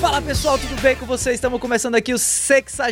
Fala pessoal, tudo bem com vocês? Estamos começando aqui o 60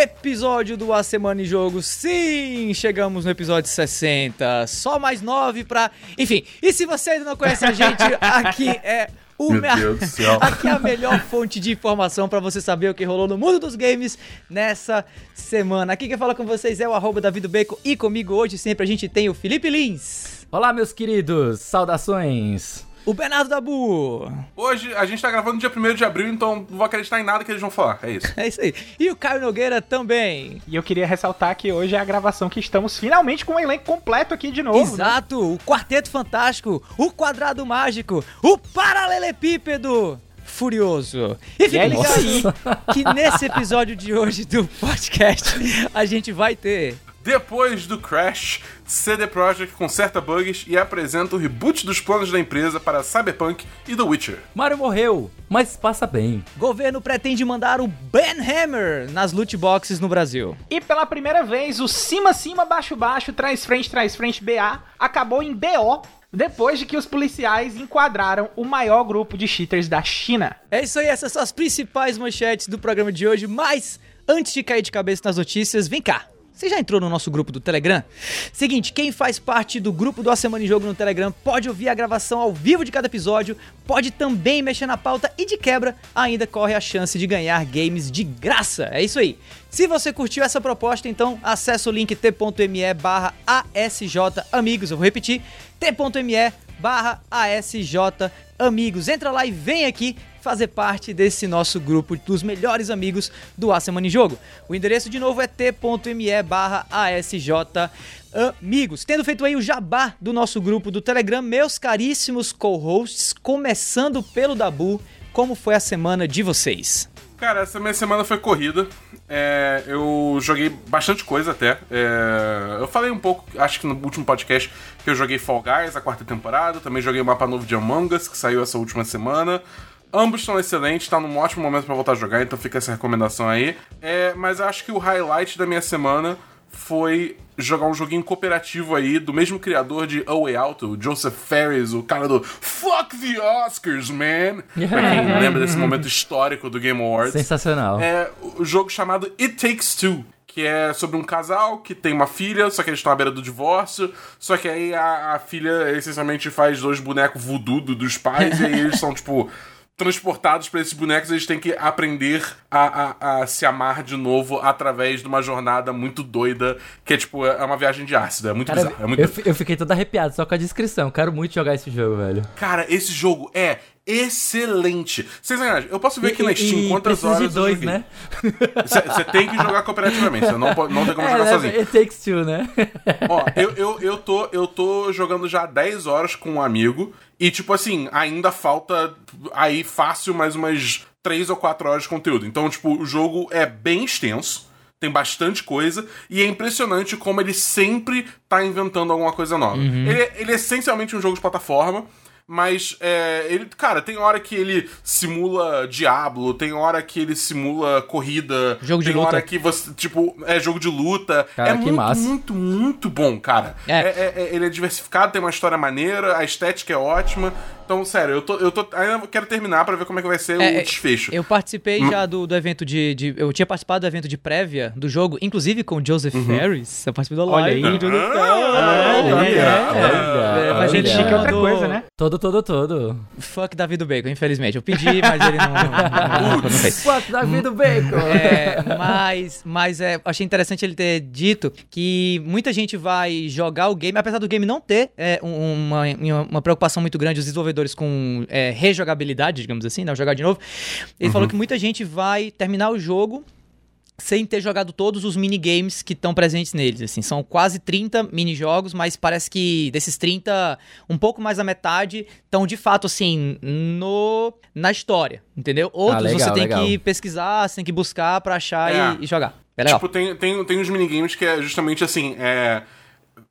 episódio do A Semana em Jogo. Sim, chegamos no episódio 60. Só mais 9 pra. Enfim, e se você ainda não conhece a gente, aqui é o Meu me- Deus do céu. Aqui é a melhor fonte de informação pra você saber o que rolou no mundo dos games nessa semana. Aqui quem fala com vocês é o arroba Bacon e comigo hoje sempre a gente tem o Felipe Lins, Olá, meus queridos, saudações. O Bernardo Dabu. Hoje a gente tá gravando no dia 1 de abril, então não vou acreditar em nada que eles vão falar. É isso. É isso aí. E o Caio Nogueira também. E eu queria ressaltar que hoje é a gravação que estamos finalmente com o elenco completo aqui de novo. né? Exato, o Quarteto Fantástico, o Quadrado Mágico, o Paralelepípedo Furioso. E fica é ligado aí que nesse episódio de hoje do podcast a gente vai ter. Depois do Crash, CD Projekt conserta bugs e apresenta o reboot dos planos da empresa para Cyberpunk e The Witcher. Mario morreu, mas passa bem. Governo pretende mandar o Ben Hammer nas loot boxes no Brasil. E pela primeira vez, o cima, cima, baixo, baixo, trás, frente, trás, frente, BA acabou em BO depois de que os policiais enquadraram o maior grupo de cheaters da China. É isso aí, essas são as principais manchetes do programa de hoje, mas antes de cair de cabeça nas notícias, vem cá. Você já entrou no nosso grupo do Telegram? Seguinte, quem faz parte do grupo do A Semana em Jogo no Telegram pode ouvir a gravação ao vivo de cada episódio, pode também mexer na pauta e de quebra ainda corre a chance de ganhar games de graça. É isso aí. Se você curtiu essa proposta, então acessa o link t.me barra ASJ Amigos. Eu vou repetir, t.me barra ASJ Amigos. Entra lá e vem aqui fazer parte desse nosso grupo dos melhores amigos do A Semana em Jogo. O endereço de novo é t.me barra ASJ Amigos. Tendo feito aí o jabá do nosso grupo do Telegram, meus caríssimos co-hosts, começando pelo Dabu, como foi a semana de vocês? Cara, essa minha semana foi corrida. É, eu joguei bastante coisa até. É, eu falei um pouco, acho que no último podcast, que eu joguei Fall Guys, a quarta temporada. Também joguei o mapa novo de Among Us, que saiu essa última semana. Ambos estão excelentes, tá num ótimo momento pra voltar a jogar, então fica essa recomendação aí. É, mas acho que o highlight da minha semana foi jogar um joguinho cooperativo aí do mesmo criador de A Way Out, o Joseph Ferris, o cara do Fuck the Oscars, man! pra quem lembra desse momento histórico do Game Awards. Sensacional. É o jogo chamado It Takes Two. Que é sobre um casal que tem uma filha, só que eles estão à beira do divórcio. Só que aí a, a filha essencialmente faz dois bonecos voodoo do- dos pais, e aí eles são, tipo, transportados pra esses bonecos. Eles têm que aprender a, a, a se amar de novo através de uma jornada muito doida, que é tipo, é uma viagem de ácido. É muito Cara, bizarro. É muito eu, eu fiquei todo arrepiado só com a descrição. Quero muito jogar esse jogo, velho. Cara, esse jogo é excelente. Sem sacanagem, eu posso ver aqui na E- Steam e quantas horas de dois, né? Você tem que jogar cooperativamente, você não, pode- não tem como jogar é, sozinho. It takes two, né? Ó, eu, eu, eu, tô, eu tô jogando já 10 horas com um amigo. E, tipo assim, ainda falta aí fácil mais umas 3 ou 4 horas de conteúdo. Então, tipo, o jogo é bem extenso. Tem bastante coisa. E é impressionante como ele sempre tá inventando alguma coisa nova. Ele, é- ele é essencialmente um jogo de plataforma. Mas, é, ele, cara, tem hora que ele simula Diablo, tem hora que ele simula corrida, Jogo de tem luta. hora que você, tipo, é jogo de luta. Cara, é muito, massa. muito, muito bom, cara. É. É, é- é- ele é diversificado, tem uma história maneira, a estética é ótima. Então, sério, eu tô, eu tô ainda quero terminar pra ver como é que vai ser É, o desfecho. Eu participei já do, do evento de, de- Eu tinha participado do evento de prévia do jogo, inclusive com o Joseph Ferris. Eu participei da Olha live aí. do Ah, É, mas Gente ele chique é outra coisa, né? Todo, todo, todo. Fuck Davi do Bacon, infelizmente. Eu pedi, mas ele não, não, não, não fez. Fuck Davi do Bacon. É, mas, mas é, achei interessante ele ter dito que muita gente vai jogar o game, apesar do game não ter é, um- uma, uma preocupação muito grande, os desenvolvedores com é, rejogabilidade, digamos assim, né, jogar de novo. Ele falou que muita gente vai terminar o jogo sem ter jogado todos os minigames que estão presentes neles, assim, são quase 30 minijogos, mas parece que desses 30, um pouco mais da metade estão de fato assim no na história, entendeu? Outros legal, você tem legal. que pesquisar, você tem que buscar pra achar É. e, e jogar. É legal. Tipo, tem, tem, tem uns minigames que é justamente assim, é.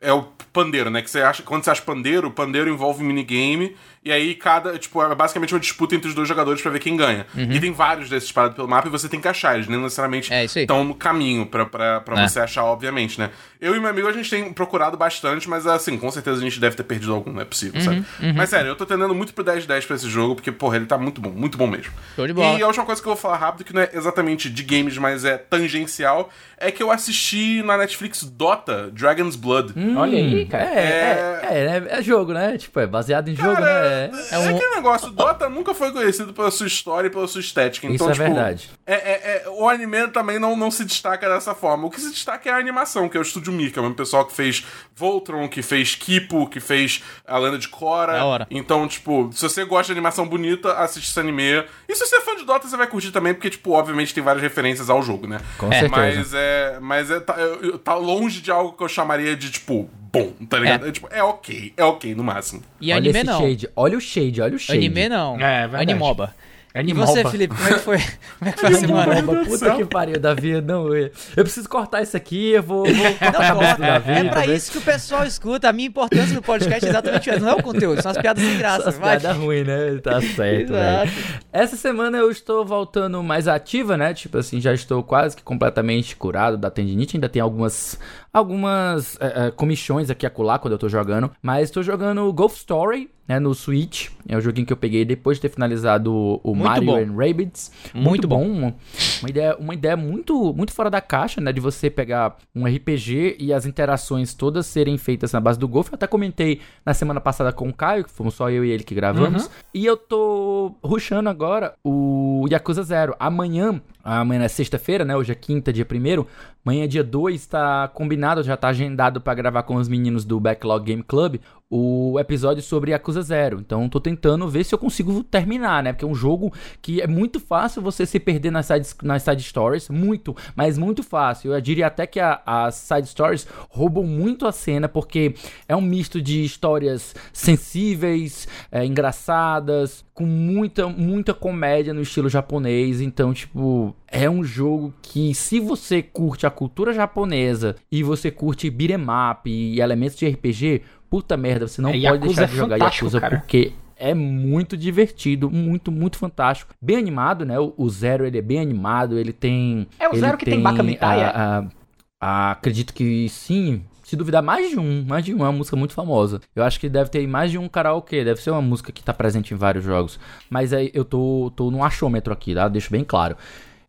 É o pandeiro, né? Que você acha, quando você acha pandeiro, o pandeiro envolve minigame. E aí cada, tipo, é basicamente uma disputa entre os dois jogadores pra ver quem ganha. E tem vários desses espalhados pelo mapa e você tem que achar. Eles nem necessariamente Uhum. É, estão no caminho pra É. você achar, obviamente, né? Eu e meu amigo, a gente tem procurado bastante, mas assim, com certeza a gente deve ter perdido algum, não é possível, Uhum, sabe? Mas sério, eu tô tendendo muito pro 10-10 pra esse jogo, porque, porra, ele tá muito bom, muito bom mesmo. Show de bola. E a última coisa que eu vou falar rápido, que não é exatamente de games, mas é tangencial, é que eu assisti na Netflix Dota, Dragon's Blood. Olha aí, cara. É, é, é, é, é jogo, né? Tipo, é baseado em jogo, né? É, aquele negócio, Dota nunca foi conhecido pela sua história e pela sua estética. Isso Então, é tipo, verdade. É, é- é- o anime também não, não se destaca dessa forma. O que se destaca é a animação, que é o Estúdio Mika, o mesmo pessoal que fez Voltron, que fez Kipo, que fez a Lenda de Korra. Da hora. Então, tipo, se você gosta de animação bonita, assiste esse anime. E se você é fã de Dota, você vai curtir também, porque, tipo, obviamente tem várias referências ao jogo, né? Com certeza. Mas é. Mas é. Tá, eu- tá longe de algo que eu chamaria de, tipo, bom, tá ligado? É, tipo, é ok, é ok no máximo. E olha anime não. shade, olha o shade, olha o shade. Anime não. É, verdade. Animoba. E Animoba. você, Felipe, como é que foi? Como é que foi a semana? Caramba, puta que pariu, Davi. Não, eu, eu preciso cortar isso aqui, eu vou, vou cortar a Não, cabeça do Davi. é pra isso que o pessoal escuta. A minha importância no podcast é exatamente essa. Não é o conteúdo, são as piadas sem graça. As vai. piadas ruins, né? Tá certo, velho. Essa semana eu estou voltando mais ativa, né? Tipo assim, já estou quase que completamente curado da tendinite. Ainda tem algumas algumas é, é, comichões aqui a colar quando eu tô jogando. Mas estou jogando Golf Story, né? No Switch. É o joguinho que eu peguei depois de ter finalizado o, Mario bom. and Rabbids. Muito Muito, bom. Uma, uma ideia, uma ideia muito, muito fora da caixa, né? De você pegar um RPG e as interações todas serem feitas na base do golfe. Eu até comentei na semana passada com o Caio, que fomos só eu e ele que gravamos. E eu tô rushando agora o Yakuza Zero. Amanhã, amanhã é sexta-feira, né? Hoje é quinta, dia primeiro. Amanhã, dia 2, tá combinado, já tá agendado pra gravar com os meninos do Backlog Game Club o episódio sobre Yakuza Zero. Então, tô tentando ver se eu consigo terminar, né? Porque é um jogo que é muito fácil você se perder nas side, nas side stories. Muito, mas muito fácil. Eu diria até que as side stories roubam muito a cena, porque é um misto de histórias sensíveis, é, engraçadas, com muita, muita comédia no estilo japonês. Então, tipo, é um jogo que, se você curte a cultura japonesa e você curte beat'em up e elementos de RPG, puta merda, você não É, pode deixar é de jogar Yakuza cara. porque é muito divertido, muito, muito fantástico. Bem animado, né? O, o Zero, ele é bem animado, ele tem... É o ele Zero que tem Baka Mitai, é? a- a- a- acredito que sim. Se duvidar, mais de um. Mais de um. É uma música muito famosa. Eu acho que deve ter mais de um karaokê. Deve ser uma música que tá presente em vários jogos. Mas aí eu tô, tô no achômetro aqui, tá? Deixo bem claro.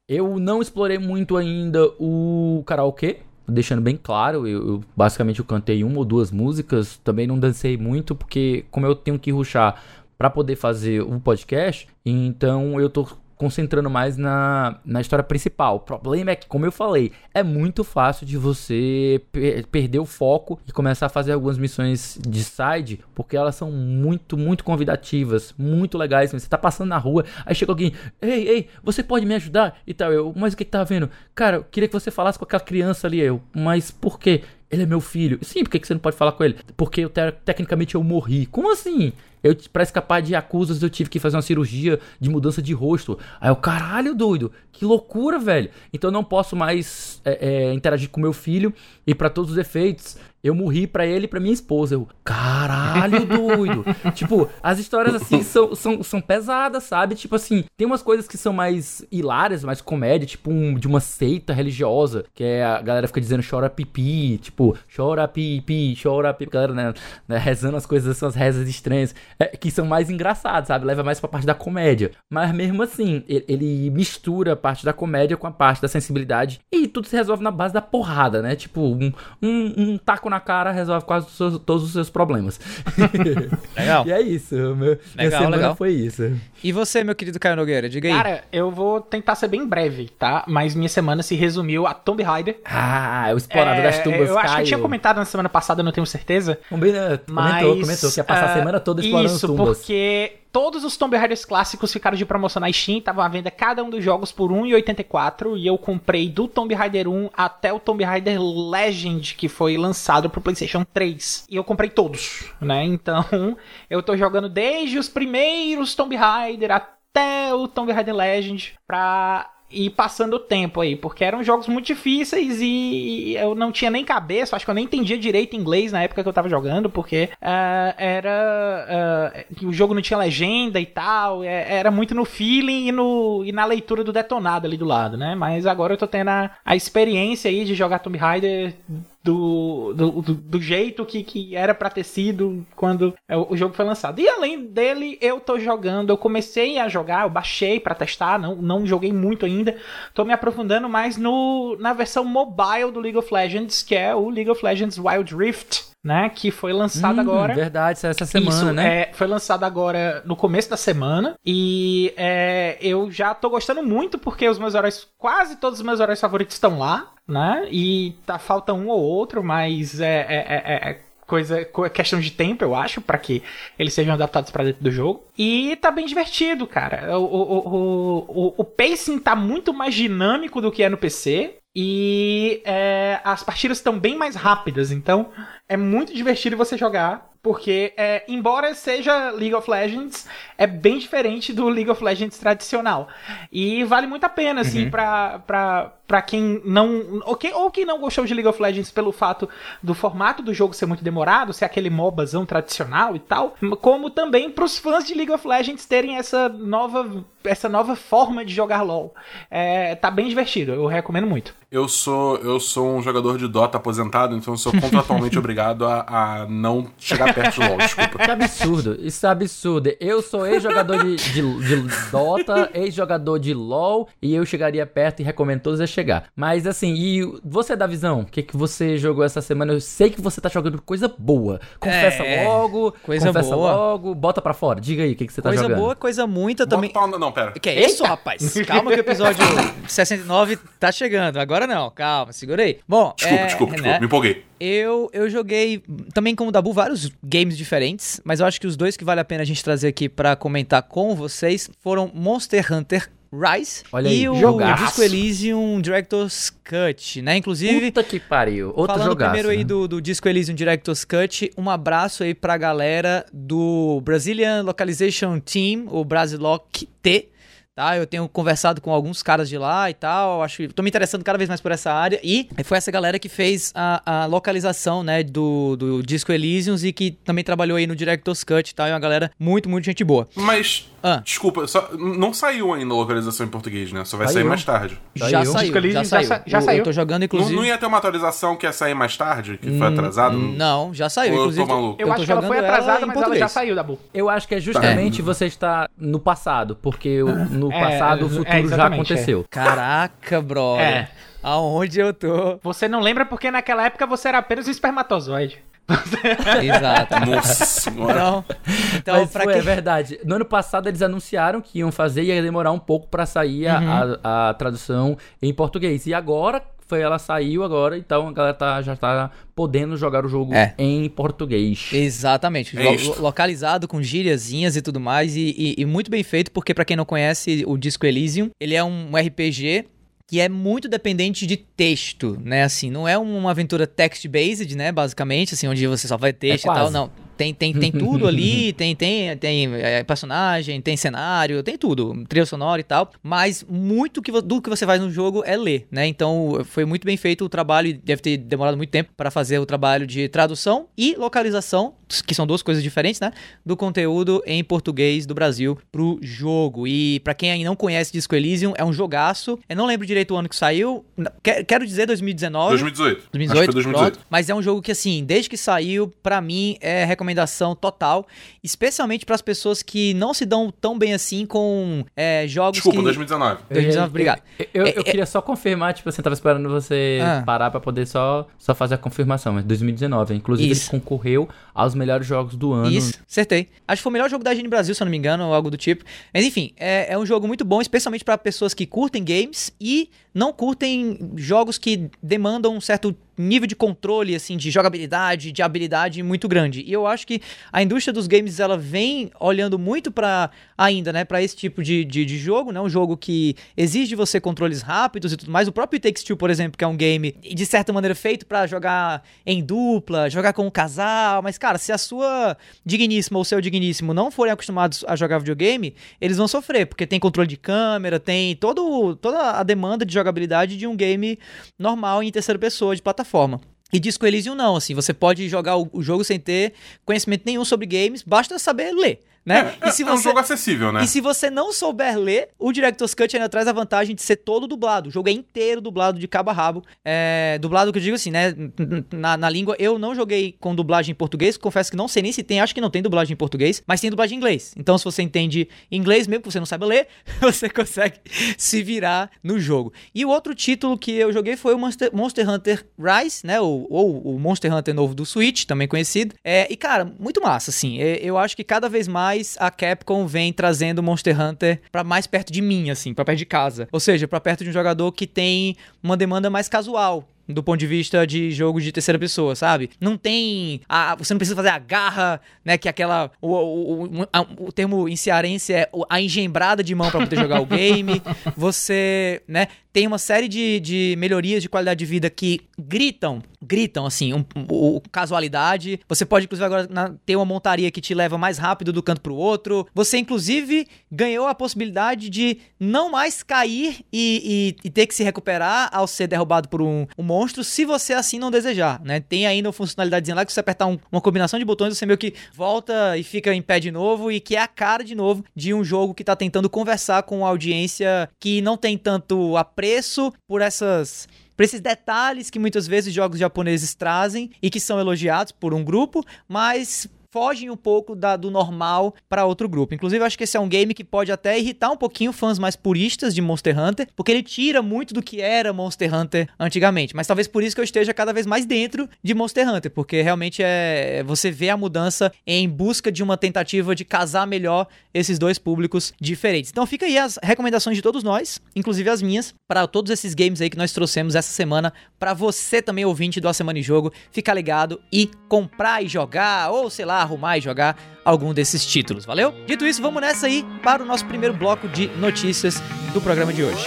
Eu não explorei muito ainda o karaokê. Deixando bem claro, eu, eu- basicamente eu cantei uma ou duas músicas. Também não dancei muito, porque como eu tenho que ruxar pra poder fazer o podcast, então eu tô concentrando mais na, na história principal. O problema é que, como eu falei, é muito fácil de você per- perder o foco e começar a fazer algumas missões de side, porque elas são muito, muito convidativas, muito legais. Você tá passando na rua, aí chega alguém, ei, ei, você pode me ajudar? E tal, eu, mas o que que tá vendo? Cara, eu queria que você falasse com aquela criança ali, eu, mas por quê? Ele é meu filho. Sim, por que que você não pode falar com ele? Porque eu, te- tecnicamente eu morri. Como assim? Eu, pra escapar de acusas, eu tive que fazer uma cirurgia de mudança de rosto. Aí eu, caralho, doido, que loucura, velho. Então eu não posso mais é, é, interagir com meu filho. E pra todos os efeitos, eu morri pra ele e pra minha esposa. Eu, caralho, doido. tipo, as histórias assim são, são, são pesadas, sabe? Tipo assim, tem umas coisas que são mais hilárias, mais comédia, tipo um, de uma seita religiosa, que é a galera fica dizendo chora pipi, tipo, chora pipi, chora pipi, a galera, né, né, rezando as coisas, são as rezas estranhas, é, que são mais engraçadas, sabe? Leva mais pra parte da comédia. Mas mesmo assim, ele, ele mistura a parte da comédia com a parte da sensibilidade e tudo se resolve na base da porrada, né? Tipo, um, um, um taco na cara resolve quase os seus- todos os seus problemas. Legal. E é isso, meu, minha Legal, semana legal. foi isso. E você, meu querido Caio Nogueira, diga aí. Cara, eu vou tentar ser bem breve, tá? Mas minha semana se resumiu a Tomb Raider. Ah, o explorador É, das tumbas Eu acho que eu Caio. tinha comentado na semana passada, não tenho certeza. Combina- Mas, comentou, comentou que ia passar a ah, semana toda explorando Isso, tumbas. porque todos os Tomb Raiders clássicos ficaram de promoção na Steam, estavam à venda cada um dos jogos por R$ 1,84 e eu comprei do Tomb Raider 1 até o Tomb Raider Legend, que foi lançado pro PlayStation 3. E eu comprei todos, né? Então, eu tô jogando desde os primeiros Tomb Raider até o Tomb Raider Legend pra ir passando o tempo aí, porque eram jogos muito difíceis e eu não tinha nem cabeça, acho que eu nem entendia direito inglês na época que eu tava jogando, porque uh, era. Uh, o jogo não tinha legenda e tal, é, era muito no feeling e, no, e na leitura do detonado ali do lado, né? Mas agora eu tô tendo a, a experiência aí de jogar Tomb Raider do, do, do, jeito que, que era pra ter sido quando o jogo foi lançado. E além dele, eu tô jogando, eu comecei a jogar, eu baixei para testar, não, não joguei muito ainda, tô me aprofundando mais no, na versão mobile do League of Legends, que é o League of Legends Wild Rift né? Que foi lançado hum, agora. Verdade, essa semana, Isso, né? É, foi lançado agora no começo da semana. E é, eu já tô gostando muito, porque os meus heróis, quase todos os meus heróis favoritos estão lá, né? E tá, falta um ou outro, mas é, é, é, é coisa questão de tempo, eu acho, para que eles sejam adaptados para dentro do jogo. E tá bem divertido, cara. O, o, o, o, o pacing tá muito mais dinâmico do que é no PC. E é, as partidas estão bem mais rápidas, então é muito divertido você jogar, porque é, embora seja League of Legends, é bem diferente do League of Legends tradicional. E vale muito a pena, assim, uhum. pra, pra, pra quem não. Ou quem, ou quem não gostou de League of Legends pelo fato do formato do jogo ser muito demorado, ser aquele MOBAzão tradicional e tal, como também pros fãs de League of Legends terem essa nova, essa nova forma de jogar LoL. É, tá bem divertido, eu recomendo muito. Eu sou, eu sou um jogador de Dota aposentado, então eu sou contratualmente obrigado a, a, não chegar perto de LoL, desculpa. Que absurdo, isso é absurdo. Eu sou ex-jogador de, de, de, Dota, ex-jogador de LoL, e eu chegaria perto e recomendo todos a chegar. Mas assim, e você da visão, o que, que você jogou essa semana? Eu sei que você tá jogando coisa boa. Confessa é, logo, coisa confessa boa. logo, bota pra fora. Diga aí o que, que você tá coisa jogando. Coisa boa, coisa muita também. Bota pra... Não, pera. Que é isso, rapaz? Calma que o episódio 69 tá chegando. Agora não, calma, segurei. Bom, desculpa, é, desculpa, desculpa, me empolguei. Eu, eu joguei, também como o Dabu, vários games diferentes, mas eu acho que os dois que vale a pena a gente trazer aqui para comentar com vocês foram Monster Hunter Rise Olha e aí, o jogaço. Disco Elysium Director's Cut, né? Inclusive. Puta que pariu. Outro falando jogaço, primeiro né? aí do, do Disco Elysium Director's Cut, um abraço aí pra galera do Brazilian Localization Team, o Brasiloc T tá? Eu tenho conversado com alguns caras de lá e tal, acho que tô me interessando cada vez mais por essa área e foi essa galera que fez a, a localização, né, do, do Disco Elysium e que também trabalhou aí no Director's Cut e tal, é uma galera muito, muito gente boa. Mas, ah. desculpa, só, não saiu ainda a localização em português, né? Só vai saiu. sair mais tarde. Já saiu, já saiu. Já, já saiu. Eu tô jogando, inclusive... Não, não, ia ter uma atualização que ia sair mais tarde, que foi hum, atrasado? Não, já saiu, inclusive. Eu, tô maluco. eu, eu acho que ela foi atrasada, mas ela já saiu, Dabu. Eu acho que é justamente tá. você estar no passado, porque no é, passado é, futuro é, já aconteceu. É. Caraca, bro. É. Aonde eu tô? Você não lembra porque naquela época você era apenas um espermatozoide. Exato. Nossa senhora. Então, então Mas foi, quem... é verdade. No ano passado eles anunciaram que iam fazer e ia demorar um pouco para sair uhum. a, a, tradução em português. E agora foi ela saiu agora, então a galera tá, já tá podendo jogar o jogo é. em português. Exatamente. É Lo localizado com gíriazinhas e tudo mais. E, e, e muito bem feito, porque para quem não conhece o Disco Elysium, ele é um RPG que é muito dependente de texto, né? Assim, não é uma aventura text-based, né? Basicamente, assim, onde você só vai texto é e tal, não. Tem, tem, tem tudo ali, tem, tem, tem é, personagem, tem cenário, tem tudo, trilha sonora e tal. Mas muito que, do que você faz no jogo é ler, né? Então foi muito bem feito o trabalho, deve ter demorado muito tempo para fazer o trabalho de tradução e localização, que são duas coisas diferentes, né? Do conteúdo em português do Brasil pro jogo. E para quem ainda não conhece Disco Elysium, é um jogaço. Eu não lembro direito o ano que saiu. Quero dizer 2019. 2018. 2018, Acho que foi 2018. Pronto, mas é um jogo que, assim, desde que saiu, para mim é recomendado recomendação total, especialmente para as pessoas que não se dão tão bem assim com é, jogos Desculpa, que... 2019. 2019, obrigado. Eu, eu, eu é, é, queria só confirmar, tipo, você tava esperando você ah. parar para poder só, só fazer a confirmação, mas 2019, inclusive Isso. ele concorreu aos melhores jogos do ano. Isso, acertei. Acho que foi o melhor jogo da Gene Brasil, se eu não me engano, ou algo do tipo. Mas enfim, é, é um jogo muito bom, especialmente para pessoas que curtem games e não curtem jogos que demandam um certo nível de controle, assim, de jogabilidade, de habilidade muito grande. E eu acho que a indústria dos games, ela vem olhando muito para ainda, né, para esse tipo de, de, de, jogo, né? Um jogo que exige de você controles rápidos e tudo mais. O próprio Takes Two, por exemplo, que é um game de certa maneira feito para jogar em dupla, jogar com um casal, mas cara, se a sua digníssima ou seu digníssimo não forem acostumados a jogar videogame, eles vão sofrer, porque tem controle de câmera, tem todo, toda a demanda de jogabilidade de um game normal em terceira pessoa de plataforma. E Disco Elysium não, assim, você pode jogar o, o jogo sem ter conhecimento nenhum sobre games, basta saber ler né? É, e se é, você, é um jogo acessível, né? E se você não souber ler, o Director's Cut ainda traz a vantagem de ser todo dublado. O jogo é inteiro dublado de cabo a rabo. É, dublado que eu digo assim, né? Na, na língua, eu não joguei com dublagem em português, confesso que não sei nem se tem, acho que não tem dublagem em português, mas tem dublagem em inglês. Então, se você entende inglês, mesmo que você não saiba ler, você consegue se virar no jogo. E o outro título que eu joguei foi o Monster, Monster Hunter Rise, né? Ou, ou o Monster Hunter novo do Switch, também conhecido. É, e, cara, muito massa, assim. É, eu acho que cada vez mais mais a Capcom vem trazendo Monster Hunter para mais perto de mim, assim, para perto de casa. Ou seja, para perto de um jogador que tem uma demanda mais casual do ponto de vista de jogo de terceira pessoa, sabe? Não tem. A, você não precisa fazer a garra, né? Que é aquela. O, o, o, a, o termo em cearense é a engembrada de mão para poder jogar o game. Você, né? Tem uma série de, de melhorias de qualidade de vida que gritam, gritam, assim, um, um, um casualidade. Você pode, inclusive, agora na, ter uma montaria que te leva mais rápido do canto pro outro. Você, inclusive, ganhou a possibilidade de não mais cair e, e, e ter que se recuperar ao ser derrubado por um, um monstro, se você assim não desejar, né? Tem ainda uma funcionalidade lá que você apertar um, uma combinação de botões, você meio que volta e fica em pé de novo e que é a cara de novo de um jogo que tá tentando conversar com uma audiência que não tem tanto apreço por essas por esses detalhes que muitas vezes jogos japoneses trazem e que são elogiados por um grupo, mas fogem um pouco da, do normal para outro grupo. Inclusive, acho que esse é um game que pode até irritar um pouquinho fãs mais puristas de Monster Hunter, porque ele tira muito do que era Monster Hunter antigamente. Mas talvez por isso que eu esteja cada vez mais dentro de Monster Hunter, porque realmente é você vê a mudança em busca de uma tentativa de casar melhor esses dois públicos diferentes. Então fica aí as recomendações de todos nós, inclusive as minhas, para todos esses games aí que nós trouxemos essa semana, para você também ouvinte do A Semana em Jogo, ficar ligado e comprar e jogar ou sei lá, arrumar e jogar algum desses títulos, valeu? Dito isso, vamos nessa aí para o nosso primeiro bloco de notícias do programa de hoje.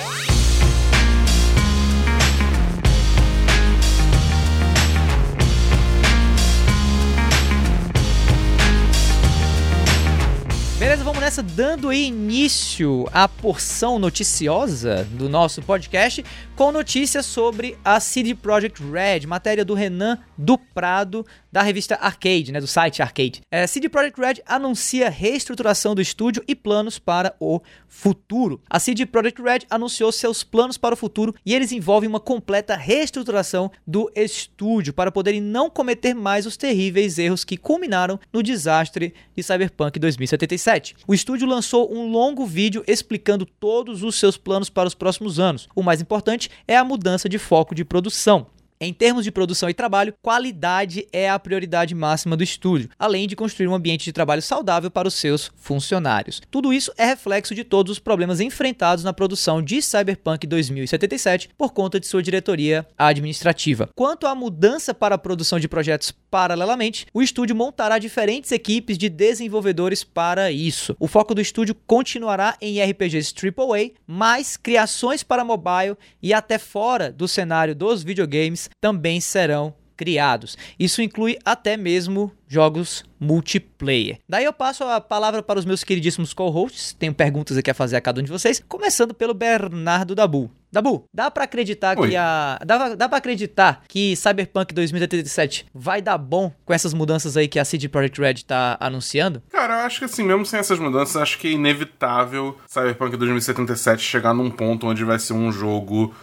Beleza, vamos nessa, dando início à porção noticiosa do nosso podcast com notícias sobre a CD Projekt Red, matéria do Renan do Prado, da revista Arcade, né, do site Arcade. É, CD Projekt Red anuncia reestruturação do estúdio e planos para o futuro. A CD Projekt Red anunciou seus planos para o futuro e eles envolvem uma completa reestruturação do estúdio para poderem não cometer mais os terríveis erros que culminaram no desastre de Cyberpunk 2077. O estúdio lançou um longo vídeo explicando todos os seus planos para os próximos anos. O mais importante é a mudança de foco de produção. Em termos de produção e trabalho, qualidade é a prioridade máxima do estúdio, além de construir um ambiente de trabalho saudável para os seus funcionários. Tudo isso é reflexo de todos os problemas enfrentados na produção de Cyberpunk 2077 por conta de sua diretoria administrativa. Quanto à mudança para a produção de projetos paralelamente, o estúdio montará diferentes equipes de desenvolvedores para isso. O foco do estúdio continuará em RPGs AAA, mais criações para mobile e até fora do cenário dos videogames também serão criados. Isso inclui até mesmo jogos multiplayer. Daí eu passo a palavra para os meus queridíssimos co-hosts. Tenho perguntas aqui a fazer a cada um de vocês, começando pelo Bernardo Dabu. Dabu, dá para acreditar Oi. que a dá, dá para acreditar que Cyberpunk 2077 vai dar bom com essas mudanças aí que a CD Projekt Red tá anunciando? Cara, eu acho que assim, mesmo sem essas mudanças, acho que é inevitável Cyberpunk 2077 chegar num ponto onde vai ser um jogo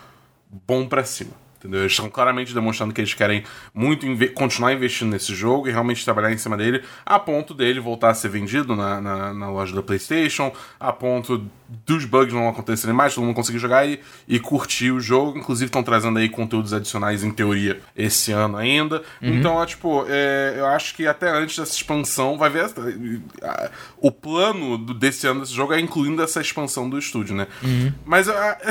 bom para cima. Entendeu? Eles estão claramente demonstrando que eles querem muito inve continuar investindo nesse jogo e realmente trabalhar em cima dele, a ponto dele voltar a ser vendido na, na, na loja da PlayStation, a ponto dos bugs não acontecerem mais, todo mundo conseguir jogar e, e curtir o jogo. Inclusive, estão trazendo aí conteúdos adicionais, em teoria, esse ano ainda. Uhum. Então, é, tipo, é, eu acho que até antes dessa expansão vai ver. o plano desse ano desse jogo é incluindo essa expansão do estúdio, né? Uhum. Mas,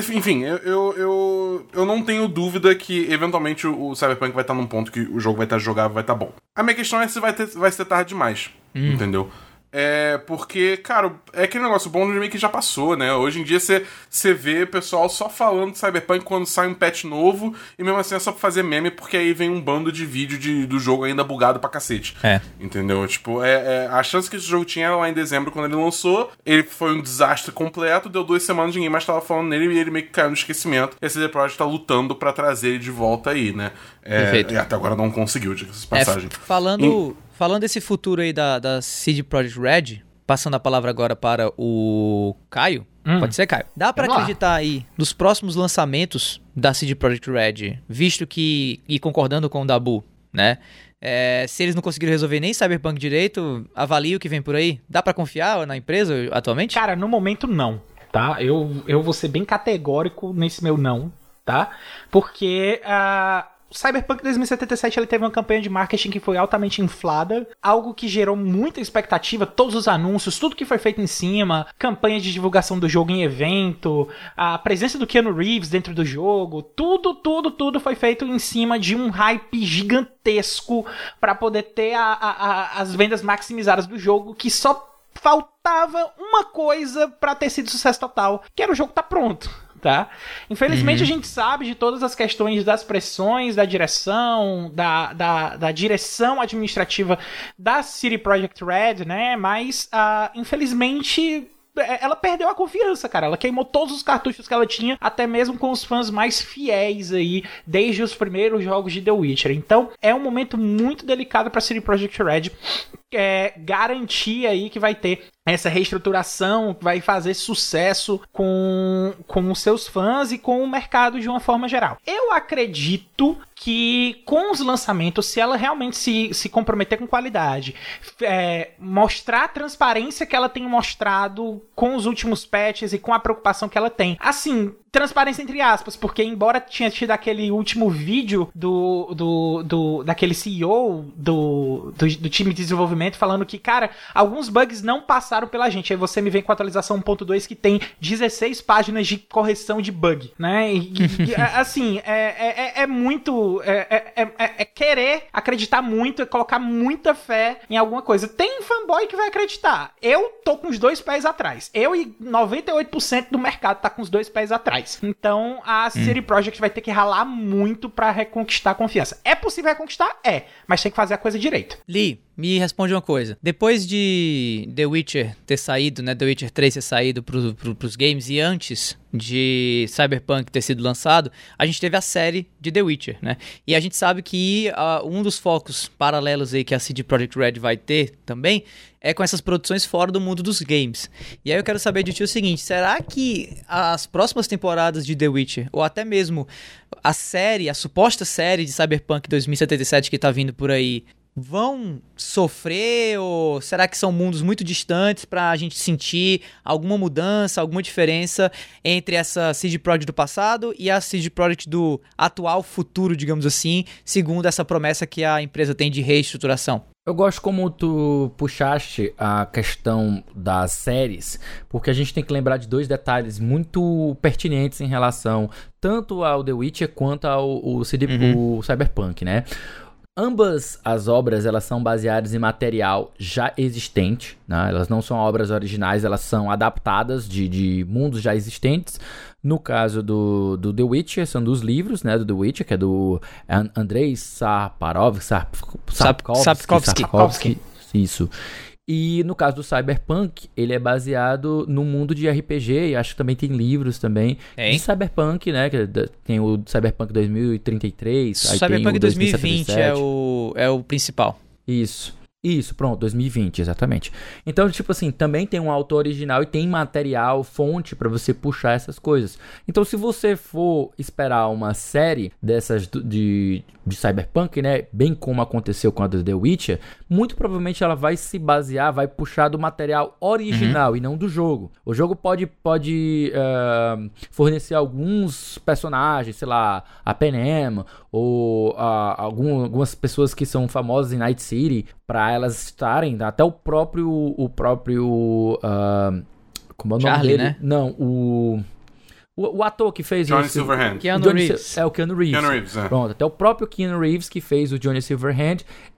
enfim, eu, eu, eu, eu, não tenho dúvida que eventualmente o Cyberpunk vai estar num ponto que o jogo vai estar jogável, vai estar bom. A minha questão é se vai, ter, vai ser tarde demais. Uhum. Entendeu? É porque, cara, é aquele negócio bom do remake já passou, né? Hoje em dia você, vê pessoal só falando de Cyberpunk quando sai um patch novo, e mesmo assim é só pra fazer meme, porque aí vem um bando de vídeo de, do jogo ainda bugado pra cacete. É. Entendeu? Tipo, é, é, a chance que esse jogo tinha lá em dezembro, quando ele lançou, ele foi um desastre completo, deu duas semanas, ninguém mais tava falando nele e ele meio que caiu no esquecimento. E a CD Projekt tá lutando pra trazer ele de volta aí, né? É, Perfeito. E até agora não conseguiu, diga-se de É, passagem. falando, falando desse futuro aí da, da CD Projekt Red, passando a palavra agora para o Caio. Hum. Pode ser, Caio? Dá lá. acreditar aí nos próximos lançamentos da CD Projekt Red, visto que, e concordando com o Dabu, né? é, se eles não conseguiram resolver nem Cyberpunk direito, avalie o que vem por aí. Dá pra confiar na empresa atualmente? Cara, no momento não, tá? Eu, eu vou ser bem categórico nesse meu não, tá? Porque o Cyberpunk 2077 ele teve uma campanha de marketing que foi altamente inflada, algo que gerou muita expectativa, todos os anúncios, tudo que foi feito em cima, campanha de divulgação do jogo em evento, a presença do Keanu Reeves dentro do jogo, tudo, tudo, tudo foi feito em cima de um hype gigantesco para poder ter a- a- a- as vendas maximizadas do jogo, que só faltava uma coisa pra ter sido sucesso total, que era o jogo tá pronto. Tá? Infelizmente a gente sabe de todas as questões das pressões da direção, da, da, da direção administrativa da City Project Red, né? Mas ah, infelizmente é, ela perdeu a confiança, cara. Ela queimou todos os cartuchos que ela tinha, até mesmo com os fãs mais fiéis aí, desde os primeiros jogos de The Witcher. Então, é um momento muito delicado para City Project Red é, garantir aí que vai ter essa reestruturação, vai fazer sucesso com, com os seus fãs e com o mercado de uma forma geral. Eu acredito que com os lançamentos, se ela realmente se, se comprometer com qualidade, é, mostrar a transparência que ela tem mostrado com os últimos patches e com a preocupação que ela tem. Assim, transparência entre aspas, porque embora tinha tido aquele último vídeo do, do, do daquele CEO do, do, do time de desenvolvimento falando que, cara, alguns bugs não passaram pela gente. Aí você me vem com a atualização 1.2 que tem 16 páginas de correção de bug, né? E, e- e, assim, é, é, é- é muito. É, é- é- é querer acreditar muito, é colocar muita fé em alguma coisa. Tem fanboy que vai acreditar. Eu tô com os dois pés atrás. Eu e 98% do mercado tá com os dois pés atrás. Então a City Project vai ter que ralar muito pra reconquistar a confiança. É possível reconquistar? É, mas tem que fazer a coisa direito. Lee, me responde uma coisa. Depois de The Witcher ter saído, né? The Witcher 3 ter saído pro, pro, pros games e antes de Cyberpunk ter sido lançado, a gente teve a série de The Witcher, né? E a gente sabe que ah, um dos focos paralelos aí que a CD Projekt Red vai ter também é com essas produções fora do mundo dos games. E aí eu quero saber de ti o seguinte: será que as próximas temporadas de The Witcher, ou até mesmo a série, a suposta série de Cyberpunk 2077 que tá vindo por aí, vão sofrer ou será que são mundos muito distantes pra gente sentir alguma mudança, alguma diferença entre essa CD Projekt do passado e a CD Projekt do atual futuro, digamos assim, segundo essa promessa que a empresa tem de reestruturação? Eu gosto como tu puxaste a questão das séries, porque a gente tem que lembrar de dois detalhes muito pertinentes em relação tanto ao The Witcher quanto ao o CD o Cyberpunk, né? Ambas as obras elas são baseadas em material já existente, né? elas não são obras originais, elas são adaptadas de, de mundos já existentes. No caso do, do The Witcher, são dos livros né, do The Witcher, que é do An- Andrei Saparov, Sap, Sapkowski, Sapkowski. Sapkowski, Isso. E no caso do Cyberpunk, ele é baseado no mundo de RPG, e acho que também tem livros também Tem. de Cyberpunk, né? Tem o Cyberpunk 2033, aí tem Cyberpunk o 2020 é 2077. o, é o principal. Isso. Isso, pronto, 2020, exatamente. Então, tipo assim, também tem um autor original e tem material, fonte pra você puxar essas coisas. Então, se você for esperar uma série dessas de, de Cyberpunk, né, bem como aconteceu com a do The Witcher, muito provavelmente ela vai se basear, vai puxar do material original e não do jogo. O jogo pode, pode eh, fornecer alguns personagens, sei lá, a Penem ou ah, algum- algumas pessoas que são famosas em Night City para elas estarem até o próprio o próprio ah, como é o nome Charlie, dele? né? Não, o, o o ator que fez Johnny esse- Silverhand. o Keanu Johnny Reeves. Sil- É o Keanu Reeves. Keanu Reeves, é. Pronto, até o próprio Keanu Reeves que fez o Johnny Silverhand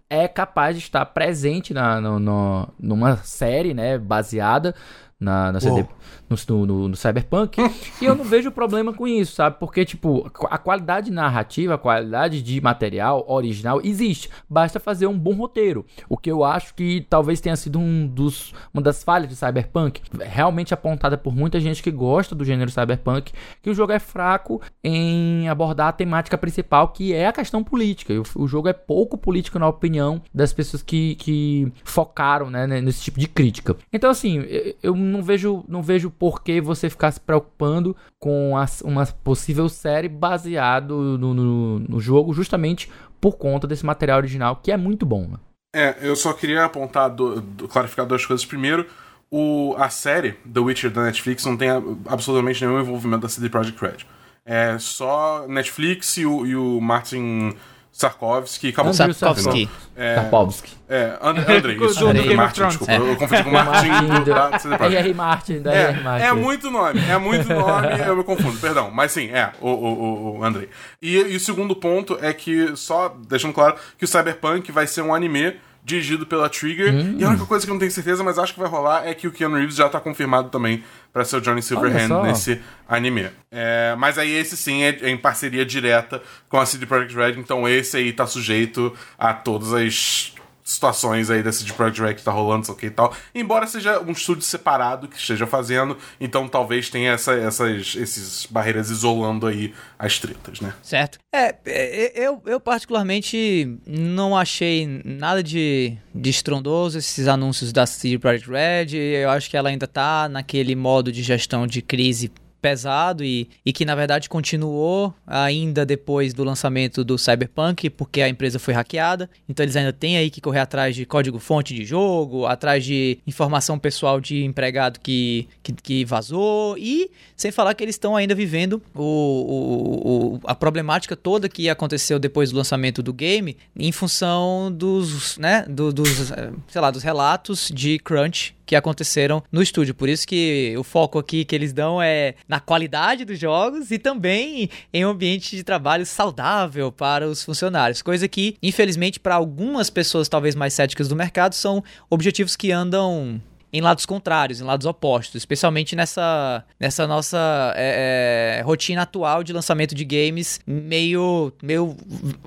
é capaz de estar presente na, no, no, numa série, né, baseada na, na CD, no, no, no, Cyberpunk. e eu não vejo problema com isso, sabe? Porque, tipo, a qualidade narrativa, a qualidade de material original existe. Basta fazer um bom roteiro. O que eu acho que talvez tenha sido um dos, uma das falhas de Cyberpunk, realmente apontada por muita gente que gosta do gênero Cyberpunk, que o jogo é fraco em abordar a temática principal, que é a questão política. O, o jogo é pouco político, na opinião das pessoas que, que focaram né, nesse tipo de crítica. Então, assim, eu não vejo, não vejo por que você ficar se preocupando com as, uma possível série baseado no, no, no, jogo, justamente por conta desse material original, que é muito bom. Né? É, eu só queria apontar, do, do, clarificar duas coisas. Primeiro, o, a série The Witcher da Netflix não tem absolutamente nenhum envolvimento da CD Projekt Red. É só Netflix e o, e o Martin Sarkovsky, acabou. Sarkovsky. É, Sarkovsky. É, And Andrei, isso, do, Martin, desculpa. É. Eu confundi com o Martin do, da R.R. Martin, da é, R.R. Martin. É muito nome, é muito nome, eu me confundo, perdão. Mas sim, é, o, o, o Andrei. E, e o segundo ponto é que, só deixando claro, que o Cyberpunk vai ser um anime dirigido pela Trigger. Hum. E a única coisa que eu não tenho certeza, mas acho que vai rolar, é que o Keanu Reeves já tá confirmado também para ser o Johnny Silverhand nesse anime. É, mas aí esse sim é, é, em parceria direta com a CD Projekt Red, então esse aí tá sujeito a todas as situações aí da CD Projekt Red que tá rolando, ok e tal. Embora seja um estúdio separado que esteja fazendo, então talvez tenha essa, essas esses barreiras isolando aí as tretas, né? Certo. É, é, eu, eu particularmente não achei nada de, de estrondoso esses anúncios da CD Projekt Red. Eu acho que ela ainda tá naquele modo de gestão de crise pesado e, e que na verdade continuou ainda depois do lançamento do Cyberpunk, porque a empresa foi hackeada. Então eles ainda têm aí que correr atrás de código-fonte de jogo, atrás de informação pessoal de empregado que, que, que vazou e sem falar que eles estão ainda vivendo o, o, o, a problemática toda que aconteceu depois do lançamento do game em função dos, né, do, dos, eh, sei lá, dos relatos de crunch que aconteceram no estúdio. Por isso que o foco aqui que eles dão é na qualidade dos jogos e também em um ambiente de trabalho saudável para os funcionários. Coisa que, infelizmente, para algumas pessoas talvez mais céticas do mercado, são objetivos que andam em lados contrários, em lados opostos, especialmente nessa, nessa nossa é, é, rotina atual de lançamento de games meio, meio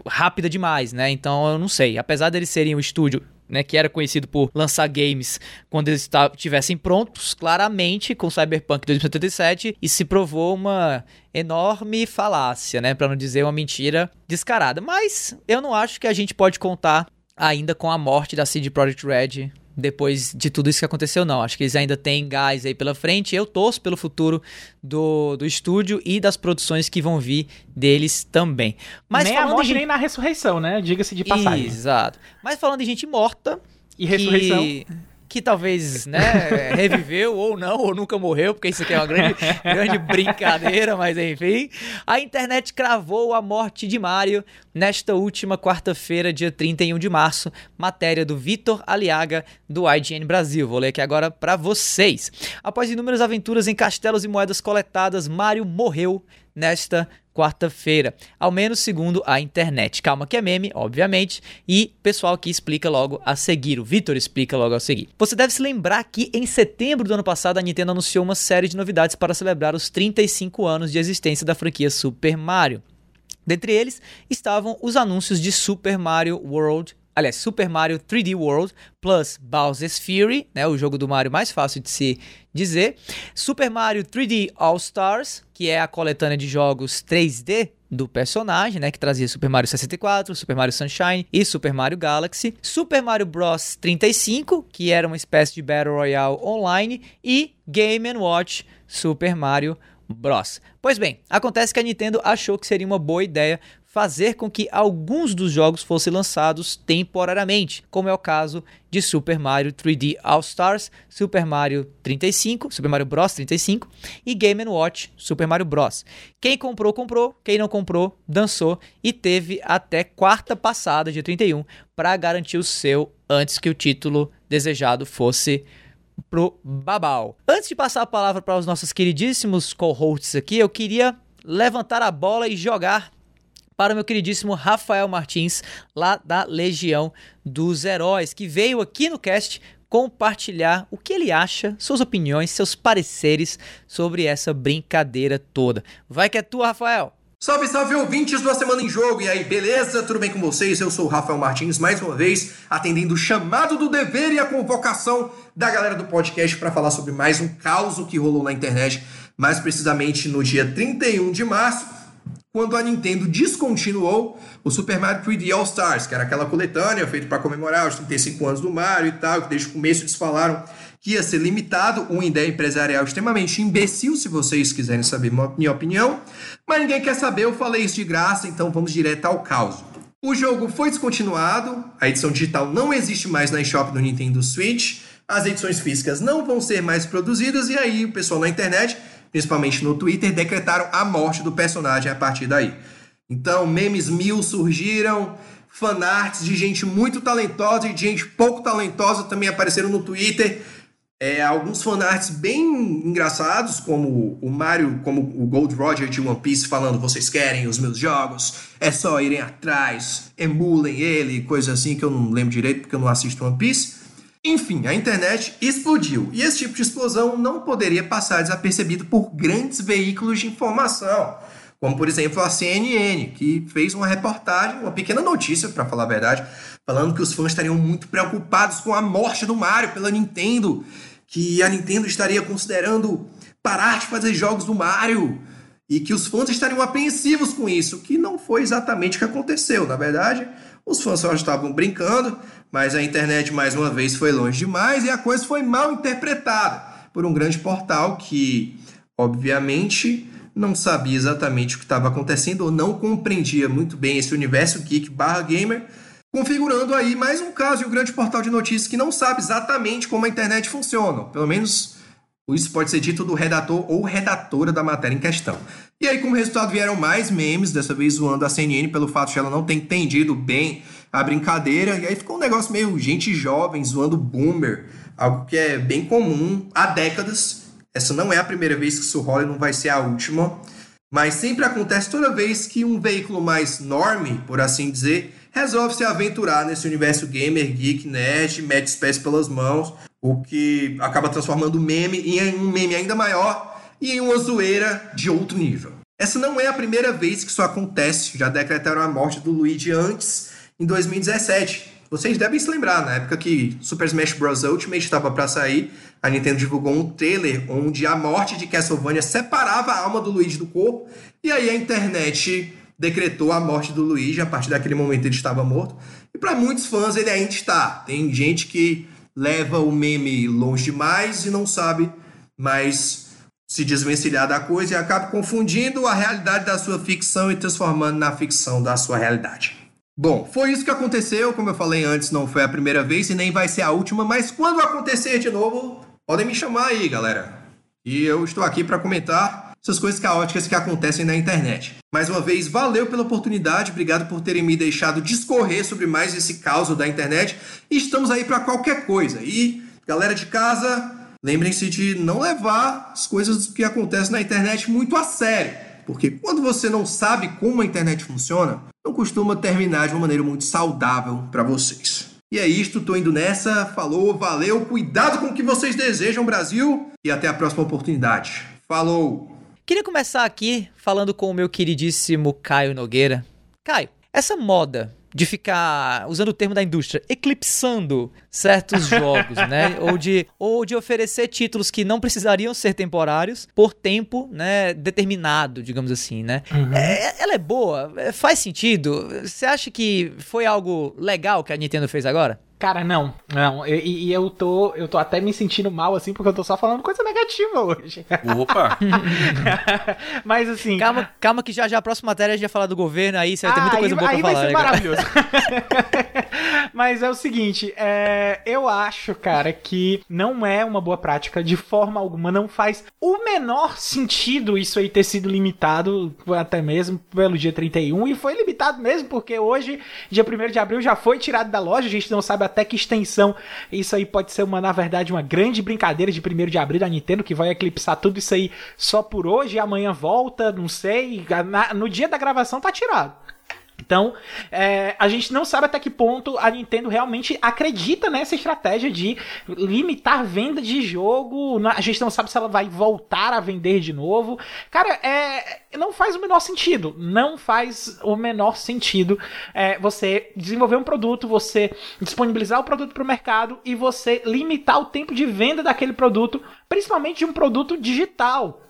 rápida demais, né? Então eu não sei. Apesar deles serem um estúdio né, que era conhecido por lançar games quando eles estivessem prontos, claramente com Cyberpunk 2077, e se provou uma enorme falácia, né, para não dizer uma mentira descarada. Mas eu não acho que a gente pode contar ainda com a morte da CD Projekt Red depois de tudo isso que aconteceu, não. Acho que eles ainda têm gás aí pela frente. Eu torço pelo futuro do, do estúdio e das produções que vão vir deles também. Mas nem a morte, gente... nem na ressurreição, né? Diga-se de passagem. Exato. Mas falando de gente morta... E ressurreição... Que que talvez, né, reviveu ou não, ou nunca morreu, porque isso aqui é uma grande, grande brincadeira, mas enfim. A internet cravou a morte de Mario nesta última quarta-feira, dia 31 de março. Matéria do Vitor Aliaga, do IGN Brasil. Vou ler aqui agora para vocês. Após inúmeras aventuras em castelos e moedas coletadas, Mario morreu nesta quarta-feira, ao menos segundo a internet. Calma que é meme, obviamente, e pessoal aqui explica logo a seguir, o Vitor explica logo a seguir. Você deve se lembrar que em setembro do ano passado a Nintendo anunciou uma série de novidades para celebrar os 35 anos de existência da franquia Super Mario. Dentre eles estavam os anúncios de Super Mario World aliás, Super Mario 3D World plus Bowser's Fury, né, o jogo do Mario mais fácil de se dizer, Super Mario 3D All Stars, que é a coletânea de jogos 3D do personagem, né, que trazia Super Mario 64, Super Mario Sunshine e Super Mario Galaxy, Super Mario Bros. 35, que era uma espécie de Battle Royale online. E Game Watch Super Mario Bros. Pois bem, acontece que a Nintendo achou que seria uma boa ideia fazer com que alguns dos jogos fossem lançados temporariamente, como é o caso de Super Mario 3D All Stars, Super Mario 35, Super Mario Bros 35 e Game Watch Super Mario Bros. Quem comprou comprou, quem não comprou dançou e teve até quarta passada, dia 31, para garantir o seu antes que o título desejado fosse pro babau. Antes de passar a palavra para os nossos queridíssimos co-hosts aqui, eu queria levantar a bola e jogar para o meu queridíssimo Rafael Martins, lá da Legião dos Heróis, que veio aqui no cast compartilhar o que ele acha, suas opiniões, seus pareceres sobre essa brincadeira toda. Vai que é tua, Rafael! Salve, salve ouvintes do A Semana em Jogo! E aí, beleza? Tudo bem com vocês? Eu sou o Rafael Martins, mais uma vez, atendendo o chamado do dever e a convocação da galera do podcast para falar sobre mais um caos que rolou na internet, mais precisamente no dia 31 de março, quando a Nintendo descontinuou o Super Mario 3D All Stars, que era aquela coletânea feita para comemorar os 35 anos do Mario e tal, que desde o começo eles falaram que ia ser limitado, uma ideia empresarial extremamente imbecil, se vocês quiserem saber minha opinião, mas ninguém quer saber, eu falei isso de graça, então vamos direto ao caos. O jogo foi descontinuado, a edição digital não existe mais na eShop do Nintendo Switch, as edições físicas não vão ser mais produzidas, e aí o pessoal na internet, principalmente no Twitter, decretaram a morte do personagem a partir daí. Então, memes mil surgiram, fanarts de gente muito talentosa e de gente pouco talentosa também apareceram no Twitter é, alguns fanarts bem engraçados, como o Mario, como o Gold Roger de One Piece falando: vocês querem os meus jogos, é só irem atrás, emulem ele, coisa assim que eu não lembro direito porque eu não assisto One Piece. Enfim, a internet explodiu e esse tipo de explosão não poderia passar desapercebido por grandes veículos de informação, como por exemplo a CNN, que fez uma reportagem, uma pequena notícia, para falar a verdade, falando que os fãs estariam muito preocupados com a morte do Mario pela Nintendo que a Nintendo estaria considerando parar de fazer jogos do Mario e que os fãs estariam apreensivos com isso, que não foi exatamente o que aconteceu. Na verdade, os fãs só estavam brincando, mas a internet mais uma vez foi longe demais e a coisa foi mal interpretada por um grande portal que, obviamente, não sabia exatamente o que estava acontecendo ou não compreendia muito bem esse universo geek barra gamer configurando aí mais um caso de um grande portal de notícias que não sabe exatamente como a internet funciona. Pelo menos isso pode ser dito do redator ou redatora da matéria em questão. E aí, como resultado, vieram mais memes, dessa vez zoando a CNN pelo fato de ela não ter entendido bem a brincadeira. E aí ficou um negócio meio gente jovem zoando boomer, algo que é bem comum há décadas. Essa não é a primeira vez que isso rola e não vai ser a última. Mas sempre acontece toda vez que um veículo mais norme, por assim dizer, resolve se aventurar nesse universo gamer, geek, nerd, mete os pés pelas mãos, o que acaba transformando o meme em um meme ainda maior e em uma zoeira de outro nível. Essa não é a primeira vez que isso acontece, já decretaram a morte do Luigi antes, em 2017. Vocês devem se lembrar, na época que Super Smash Bros. Ultimate estava para sair, a Nintendo divulgou um trailer onde a morte de Castlevania separava a alma do Luigi do corpo, e aí a internet decretou a morte do Luigi. A partir daquele momento ele estava morto. E para muitos fãs ele ainda está. Tem gente que leva o meme longe demais e não sabe mais se desvencilhar da coisa e acaba confundindo a realidade da sua ficção e transformando na ficção da sua realidade. Bom, foi isso que aconteceu. Como eu falei antes, não foi a primeira vez e nem vai ser a última, mas quando acontecer de novo, podem me chamar aí, galera. E eu estou aqui para comentar essas coisas caóticas que acontecem na internet. Mais uma vez, valeu pela oportunidade, obrigado por terem me deixado discorrer sobre mais esse caos da internet. Estamos aí para qualquer coisa. E, galera de casa, lembrem-se de não levar as coisas que acontecem na internet muito a sério. Porque quando você não sabe como a internet funciona, não costuma terminar de uma maneira muito saudável para vocês. E é isto, tô indo nessa. Falou, valeu, cuidado com o que vocês desejam, Brasil, e até a próxima oportunidade. Falou! Queria começar aqui falando com o meu queridíssimo Caio Nogueira. Caio, essa moda de ficar, usando o termo da indústria, eclipsando certos jogos, né? Ou de, ou de oferecer títulos que não precisariam ser temporários por tempo, né, determinado, digamos assim, né? Uhum. É, ela é boa? É, faz sentido? Você acha que foi algo legal que a Nintendo fez agora? Cara, não, não. E, e, eu tô, eu tô até me sentindo mal, assim, porque eu tô só falando coisa negativa hoje. Opa! Mas assim. Calma, calma que já já a próxima matéria a gente vai falar do governo, aí você vai ter muita coisa boa aí pra falar. Aí vai ser maravilhoso. Mas é o seguinte, é, eu acho, cara, que não é uma boa prática de forma alguma. Não faz o menor sentido isso aí ter sido limitado até mesmo pelo dia 31. E foi limitado mesmo, porque hoje, dia 1 de abril, já foi tirado da loja. A gente não sabe até que extensão isso aí pode ser uma, na verdade, uma grande brincadeira de 1 de abril da Nintendo, que vai eclipsar tudo isso aí só por hoje e amanhã volta, não sei. Na, no dia da gravação tá tirado. Então, é, a gente não sabe até que ponto a Nintendo realmente acredita nessa estratégia de limitar venda de jogo. A gente não sabe se ela vai voltar a vender de novo. Cara, é, não faz o menor sentido. Não faz o menor sentido é, você desenvolver um produto, você disponibilizar o produto para o mercado e você limitar o tempo de venda daquele produto, principalmente de um produto digital.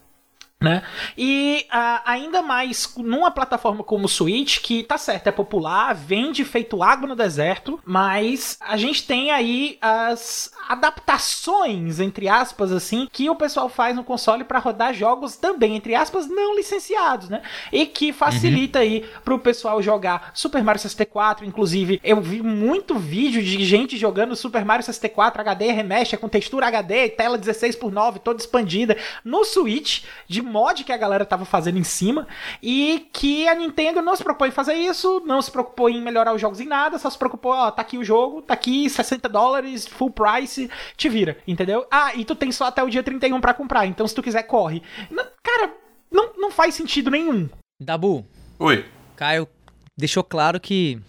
Né? E uh, ainda mais numa plataforma como o Switch, que tá certo, é popular, vende feito água no deserto, mas a gente tem aí as adaptações, entre aspas, assim, que o pessoal faz no console para rodar jogos também, entre aspas, não licenciados, né? E que facilita uhum. aí pro pessoal jogar Super Mario 64. Inclusive, eu vi muito vídeo de gente jogando Super Mario 64 HD Remaster com textura HD, tela 16 por 9 toda expandida no Switch, de mod que a galera tava fazendo em cima e que a Nintendo não se propõe em fazer isso, não se preocupou em melhorar os jogos em nada, só se preocupou, ó, tá aqui o jogo, tá aqui 60 dólares, full price, te vira, entendeu? Ah, e tu tem só até o dia 31 para comprar, então se tu quiser, corre. Não, cara, não, não faz sentido nenhum. Dabu. Oi. Caio deixou claro que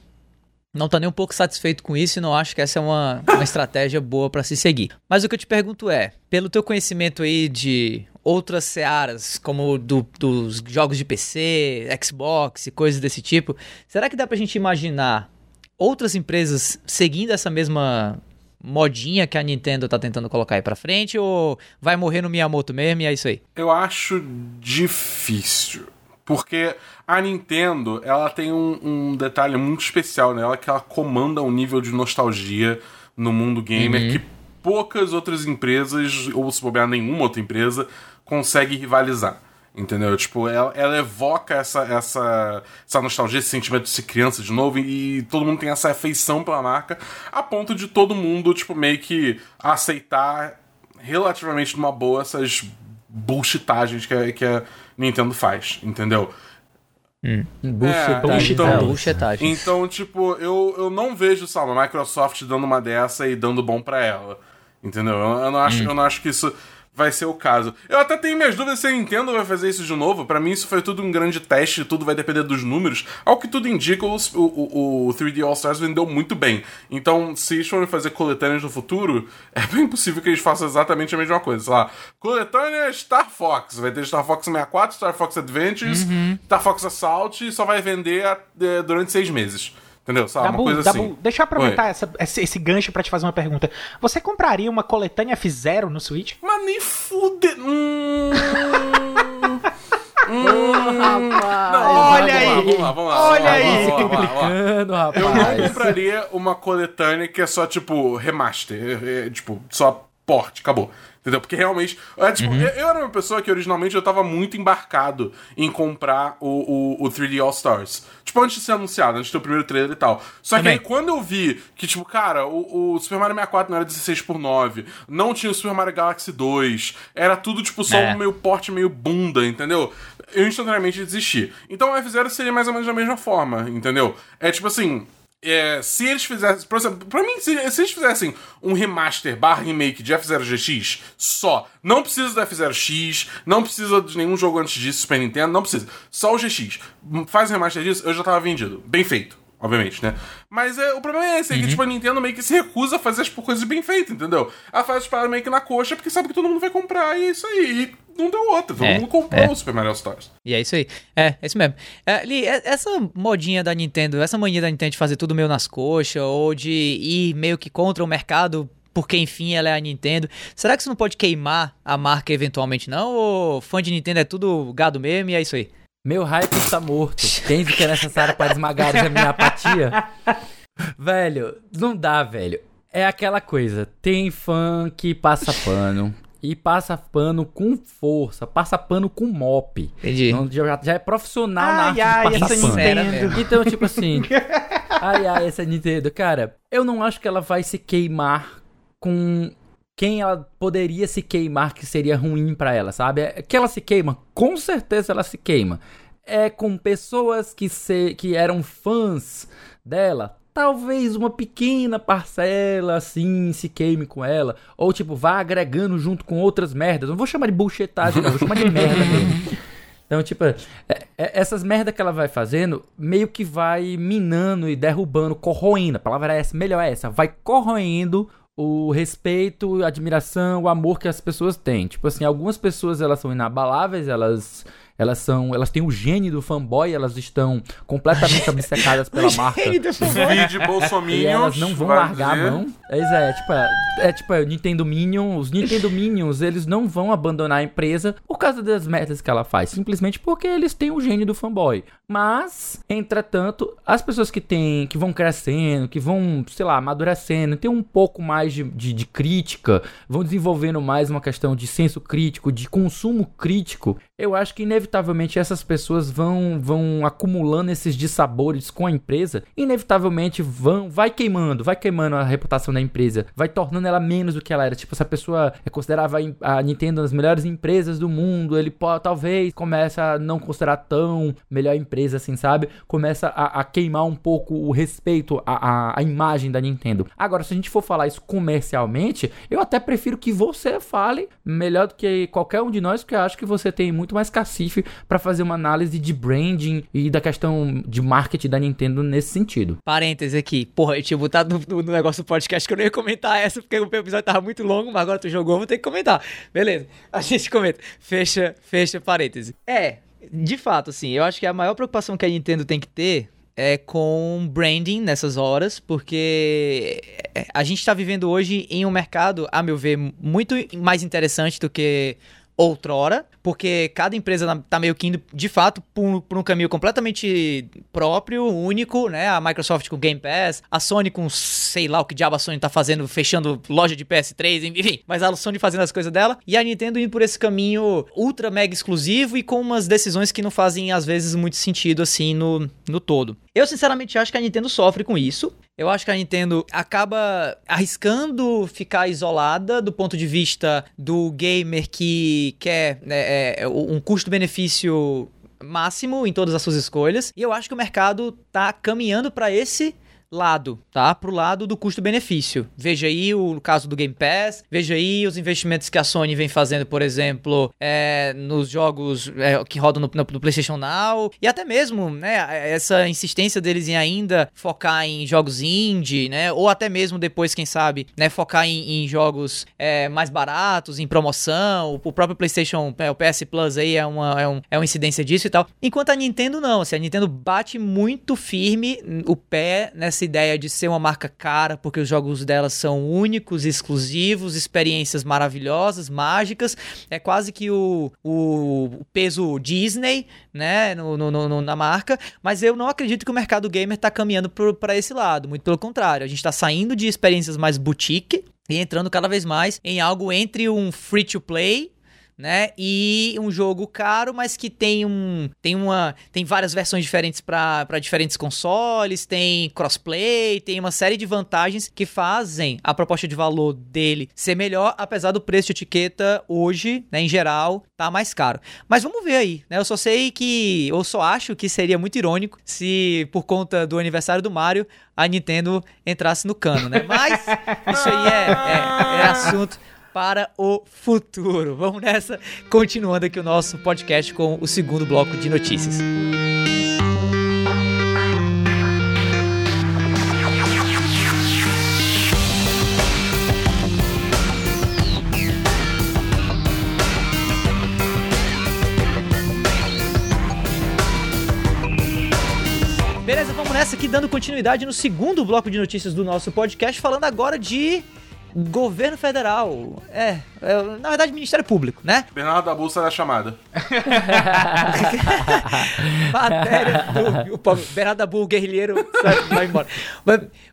não tá nem um pouco satisfeito com isso e não acho que essa é uma, uma estratégia boa para se seguir. Mas o que eu te pergunto é, pelo teu conhecimento aí de outras searas, como do, dos jogos de PC, Xbox e coisas desse tipo, será que dá pra gente imaginar outras empresas seguindo essa mesma modinha que a Nintendo tá tentando colocar aí pra frente ou vai morrer no Miyamoto mesmo e é isso aí? Eu acho difícil. Porque a Nintendo, ela tem um, um detalhe muito especial nela, que ela comanda um nível de nostalgia no mundo gamer uhum. que poucas outras empresas, ou se bobear nenhuma outra empresa, consegue rivalizar. Entendeu? Tipo, ela, ela, evoca essa, essa, essa nostalgia, esse sentimento de ser criança de novo, e, e, todo mundo tem essa afeição pela marca, a ponto de todo mundo, tipo, meio que aceitar relativamente numa boa essas bullshitagens que a, que a Nintendo faz, entendeu? Hum. Bullshitagem. É, então, então, tipo, eu, eu não vejo, sabe, a Microsoft dando uma dessa e dando bom para ela. Entendeu? Eu, eu, não acho, hum. eu não acho que isso vai ser o caso. Eu até tenho minhas dúvidas se a Nintendo vai fazer isso de novo. Para mim, isso foi tudo um grande teste, tudo vai depender dos números. Ao que tudo indica, o, o, o 3D All Stars vendeu muito bem. Então, se eles forem fazer coletâneas no futuro, é bem possível que eles façam exatamente a mesma coisa. Sei lá, coletânea Star Fox. Vai ter Star Fox 64, Star Fox Adventures, uhum. Star Fox Assault e só vai vender é, durante seis meses. Entendeu? Sabe? Dabu, uma coisa Dabu, assim. deixa eu aproveitar essa, esse, esse, gancho para te fazer uma pergunta. Você compraria uma coletânea F0 no Switch? Mas nem fude. Hum... hum... rapaz. Não, olha aí. Vamos lá, vamos lá. Olha aí. rapaz. Eu não compraria uma coletânea que é só, tipo, remaster. É, é, tipo, só porte, acabou. Entendeu? Porque realmente. É, tipo, uhum. eu, eu, era uma pessoa que originalmente eu tava muito embarcado em comprar o, o, o 3D All Stars. Tipo, antes de ser anunciado, antes de ter o primeiro trailer e tal. Só Também. que aí quando eu vi que, tipo, cara, o, o, Super Mario 64 não era 16 por 9 não tinha o Super Mario Galaxy 2, era tudo, tipo, só é. um meio porte meio bunda, entendeu? Eu instantaneamente desisti. Então o F0 seria mais ou menos da mesma forma, entendeu? É tipo assim. É, se eles fizessem. Por exemplo, pra mim, se, se, eles fizessem um remaster barra remake de F0GX só, não precisa do F0X, não precisa de nenhum jogo antes disso, Super Nintendo, não precisa. Só o GX. Faz um remaster disso, eu já tava vendido. Bem feito obviamente, né? Mas é, o problema é esse, é que uhum. tipo, a Nintendo meio que se recusa a fazer as coisas bem feitas, entendeu? Ela faz as paradas meio que na coxa porque sabe que todo mundo vai comprar e é isso aí. E não deu outra, todo é, mundo comprou é. o Super Mario Stars. E é isso aí. É, é isso mesmo. É, Li, é, essa modinha da Nintendo, essa mania da Nintendo de fazer tudo meio nas coxas, ou de ir meio que contra o mercado porque enfim ela é a Nintendo. Será que isso não pode queimar a marca eventualmente não? Ou fã de Nintendo é tudo gado mesmo e é isso aí? Meu hype está morto. Quem que é necessário para esmagar a minha apatia? velho, não dá, velho. É aquela coisa. Tem fã que passa pano. E passa pano com força, passa pano com mop. Entendi. Então, já, já, é profissional ai, na arte ai, de passar pano. Nintendo. Então, tipo assim. ai, ai, essa Nintendo. Cara, eu não acho que ela vai se queimar com quem ela poderia se queimar que seria ruim para ela, sabe? É que ela se queima, com certeza ela se queima. É com pessoas que, se, que eram fãs dela, talvez uma pequena parcela assim se queime com ela, ou tipo, vá agregando junto com outras merdas. Não vou chamar de bullshitagem, não, vou chamar de merda mesmo. Então, tipo, é, é, essas merda que ela vai fazendo, meio que vai minando e derrubando, corroendo. A palavra é essa, melhor é essa. Vai corroendo o respeito, a admiração, o amor que as pessoas têm. Tipo assim, algumas pessoas elas são inabaláveis, elas elas são, elas têm o gene do fanboy, elas estão completamente obcecadas pela marca. Vídeo Bolsominions. E elas não vão largar dizer. a mão. É, é, tipo, é, é tipo, é, Nintendo Minions, os Nintendo Minions, eles não vão abandonar a empresa por causa das metas que ela faz, simplesmente porque eles têm o gene do fanboy. Mas, entretanto, as pessoas que têm, que vão crescendo, que vão, sei lá, amadurecendo, tem um pouco mais de, de, de crítica, vão desenvolvendo mais uma questão de senso crítico, de consumo crítico, eu acho que inevitavelmente essas pessoas vão vão acumulando esses dissabores com a empresa, inevitavelmente vão vai queimando, vai queimando a reputação da empresa, vai tornando ela menos do que ela era. Tipo, se a pessoa considerava a Nintendo uma das melhores empresas do mundo, ele talvez começa a não considerar tão melhor empresa assim, sabe? Começa a, a queimar um pouco o respeito à imagem da Nintendo. Agora, se a gente for falar isso comercialmente, eu até prefiro que você fale melhor do que qualquer um de nós, porque eu acho que você tem muito muito mais cacife para fazer uma análise de branding e da questão de marketing da Nintendo nesse sentido. Parênteses aqui. Porra, eu tinha botado no, no, negócio do podcast que eu não ia comentar essa porque o episódio tava muito longo, mas agora tu jogou, vou ter que comentar. Beleza. A gente comenta. Fecha, fecha parêntese. É, de fato, assim, eu acho que a maior preocupação que a Nintendo tem que ter é com branding nessas horas, porque a gente está vivendo hoje em um mercado, a meu ver, muito mais interessante do que outrora, porque cada empresa tá meio que indo, de fato, por, por, um caminho completamente próprio, único, né? A Microsoft com Game Pass, a Sony com sei lá o que diabo a Sony tá fazendo, fechando loja de PS3, enfim. Mas a Sony fazendo as coisas dela e a Nintendo indo por esse caminho ultra mega exclusivo e com umas decisões que não fazem, às vezes, muito sentido, assim, no, no todo. Eu, sinceramente, acho que a Nintendo sofre com isso. Eu acho que a Nintendo acaba arriscando ficar isolada do ponto de vista do gamer que quer né, é, um custo-benefício máximo em todas as suas escolhas. E eu acho que o mercado tá caminhando para esse lado, tá? Pro lado do custo-benefício. Veja aí o caso do Game Pass, veja aí os investimentos que a Sony vem fazendo, por exemplo, é, nos jogos é, que rodam no, no, PlayStation Now, e até mesmo, né, essa insistência deles em ainda focar em jogos indie, né, ou até mesmo depois, quem sabe, né, focar em, em jogos é, mais baratos, em promoção, o próprio PlayStation, é, o PS Plus aí é uma, é, um, é uma incidência disso e tal. Enquanto a Nintendo não, assim, a Nintendo bate muito firme o pé nessa essa ideia de ser uma marca cara, porque os jogos dela são únicos, exclusivos, experiências maravilhosas, mágicas. É quase que o, o, peso Disney, né, no, no, no, na marca. Mas eu não acredito que o mercado gamer está caminhando para esse lado. Muito pelo contrário, a gente está saindo de experiências mais boutique e entrando cada vez mais em algo entre um free to play né? E um jogo caro, mas que tem um tem uma tem várias versões diferentes para diferentes consoles, tem crossplay, tem uma série de vantagens que fazem a proposta de valor dele ser melhor, apesar do preço de etiqueta hoje, né, em geral, tá mais caro. Mas vamos ver aí, né? Eu só sei que eu só acho que seria muito irônico se por conta do aniversário do Mario a Nintendo entrasse no cano, né? Mas isso aí é, é, é assunto para o futuro. Vamos nessa, continuando aqui o nosso podcast com o segundo bloco de notícias. Beleza, vamos nessa aqui, dando continuidade no segundo bloco de notícias do nosso podcast, falando agora de Governo Federal. É, é, na verdade, Ministério Público, né? Bernardo da Bolsa da chamada. Matéria do. O Bernardo da Bull, guerrilheiro, vai embora.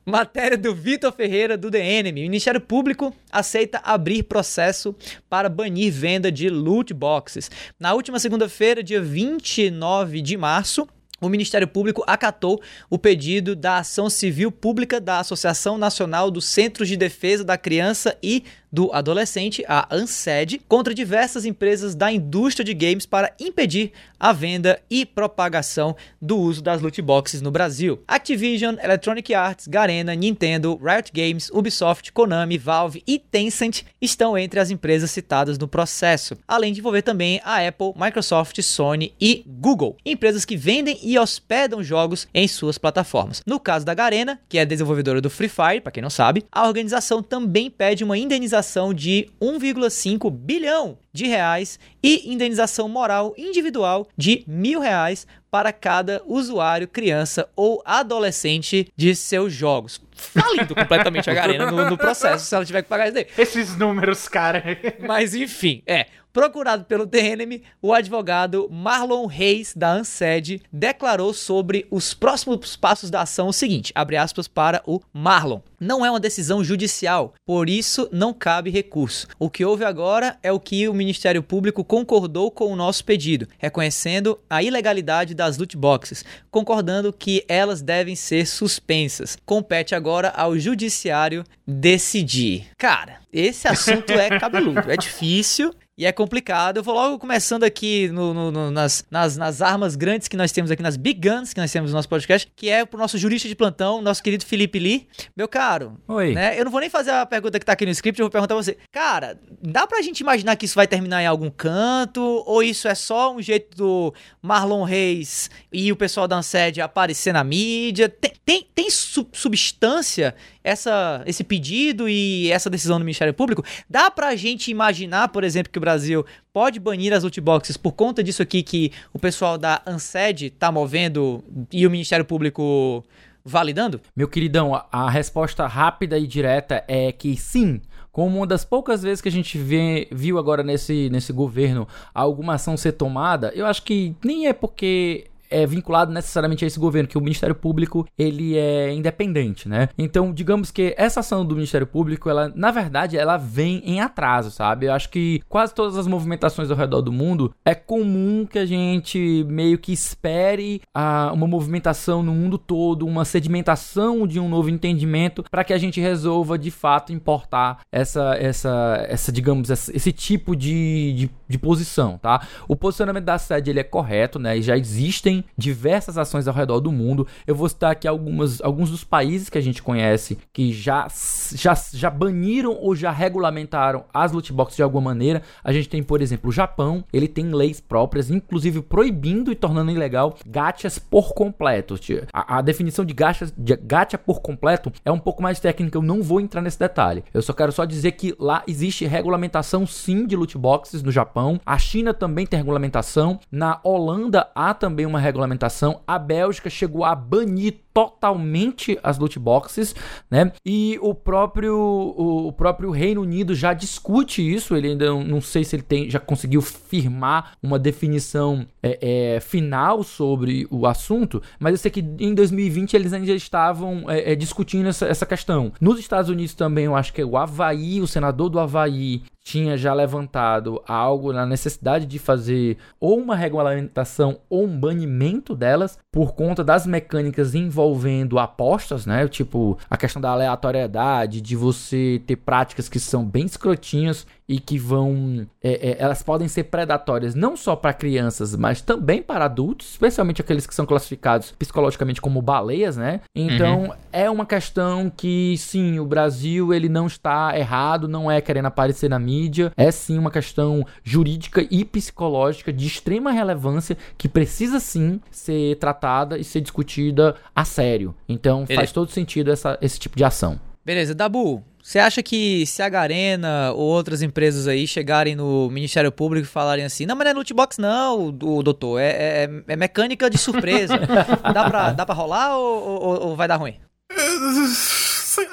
Matéria do Vitor Ferreira, do DNM. O Ministério Público aceita abrir processo para banir venda de loot boxes. Na última segunda-feira, dia 29 de março, o Ministério Público acatou o pedido da ação civil pública da Associação Nacional dos Centros de Defesa da Criança e do adolescente, a Ansed, contra diversas empresas da indústria de games para impedir a venda e propagação do uso das loot boxes no Brasil. Activision, Electronic Arts, Garena, Nintendo, Riot Games, Ubisoft, Konami, Valve e Tencent estão entre as empresas citadas no processo, além de envolver também a Apple, Microsoft, Sony e Google, empresas que vendem e hospedam jogos em suas plataformas. No caso da Garena, que é desenvolvedora do Free Fire, para quem não sabe, a organização também pede uma indenização de 1,5 bilhão de reais e indenização moral individual de mil reais para cada usuário, criança ou adolescente de seus jogos. Falindo completamente a Garena no, no, processo, se ela tiver que pagar isso daí. Esses números, cara. Mas enfim, é. Procurado pelo TNM, o advogado Marlon Reis, da ANSED, declarou sobre os próximos passos da ação o seguinte, abre aspas para o Marlon. Não é uma decisão judicial, por isso não cabe recurso. O que houve agora é o que o Ministério Público concordou com o nosso pedido, reconhecendo a ilegalidade das loot boxes, concordando que elas devem ser suspensas. Compete agora ao judiciário decidir. Cara, esse assunto é cabeludo, é difícil. E é complicado. Eu vou logo começando aqui no, no, no, nas, nas, nas, armas grandes que nós temos aqui, nas big guns que nós temos no nosso podcast, que é pro nosso jurista de plantão, nosso querido Felipe Lee. Meu caro, Oi. Né, eu não vou nem fazer a pergunta que tá aqui no script, eu vou perguntar a você. Cara, dá pra gente imaginar que isso vai terminar em algum canto? Ou isso é só um jeito do Marlon Reis e o pessoal da Ansed aparecer na mídia? Tem, tem, tem substância essa, esse pedido e essa decisão do Ministério Público? Dá pra gente imaginar, por exemplo, que o Brasil pode banir as loot boxes por conta disso aqui que o pessoal da ANSED tá movendo e o Ministério Público validando? Meu queridão, a resposta rápida e direta é que sim. Como uma das poucas vezes que a gente vê, viu agora nesse, nesse governo alguma ação ser tomada, eu acho que nem é porque é vinculado necessariamente a esse governo, que o Ministério Público ele é independente, né? Então, digamos que essa ação do Ministério Público, ela, na verdade, ela vem em atraso, sabe? Eu acho que quase todas as movimentações ao redor do mundo é comum que a gente meio que espere a, uma movimentação no mundo todo, uma sedimentação de um novo entendimento para que a gente resolva de fato importar essa, essa, essa digamos, essa, esse tipo de, de, de, posição, tá? O posicionamento da sede ele é correto, né? Já existem diversas ações ao redor do mundo. Eu vou citar aqui algumas, alguns dos países que a gente conhece que já, já, já baniram ou já regulamentaram as loot boxes de alguma maneira. A gente tem, por exemplo, o Japão, ele tem leis próprias, inclusive proibindo e tornando ilegal gachas por completo. A, a definição de gacha, de gacha por completo é um pouco mais técnica, eu não vou entrar nesse detalhe. Eu só quero só dizer que lá existe regulamentação sim de loot boxes no Japão. A China também tem regulamentação. Na Holanda há também uma regulamentação. A Bélgica chegou a banir totalmente as loot boxes, né? E o próprio o, próprio Reino Unido já discute isso. Ele ainda não, não sei se ele tem já conseguiu firmar uma definição é, é, final sobre o assunto, mas eu sei que em 2020 eles ainda estavam é, é, discutindo essa, essa questão. Nos Estados Unidos também, eu acho que o Havaí, o senador do Havaí, tinha já levantado algo na necessidade de fazer ou uma regulamentação ou um banimento delas por conta das mecânicas envolvendo apostas, né? Tipo, a questão da aleatoriedade, de você ter práticas que são bem escrotinhas e que vão. É, é, elas podem ser predatórias não só para crianças, mas também para adultos, especialmente aqueles que são classificados psicologicamente como baleias, né? Então uhum. é uma questão que, sim, o Brasil ele não está errado, não é querendo aparecer na mídia, é sim uma questão jurídica e psicológica de extrema relevância que precisa sim ser tratada e ser discutida a sério. Então faz todo sentido essa, esse tipo de ação. Beleza, Dabu, você acha que se a Garena ou outras empresas aí chegarem no Ministério Público e falarem assim, não, mas não é loot box não, o doutor, é, é, é, mecânica de surpresa. dá, pra, dá pra rolar ou, ou, ou vai dar ruim?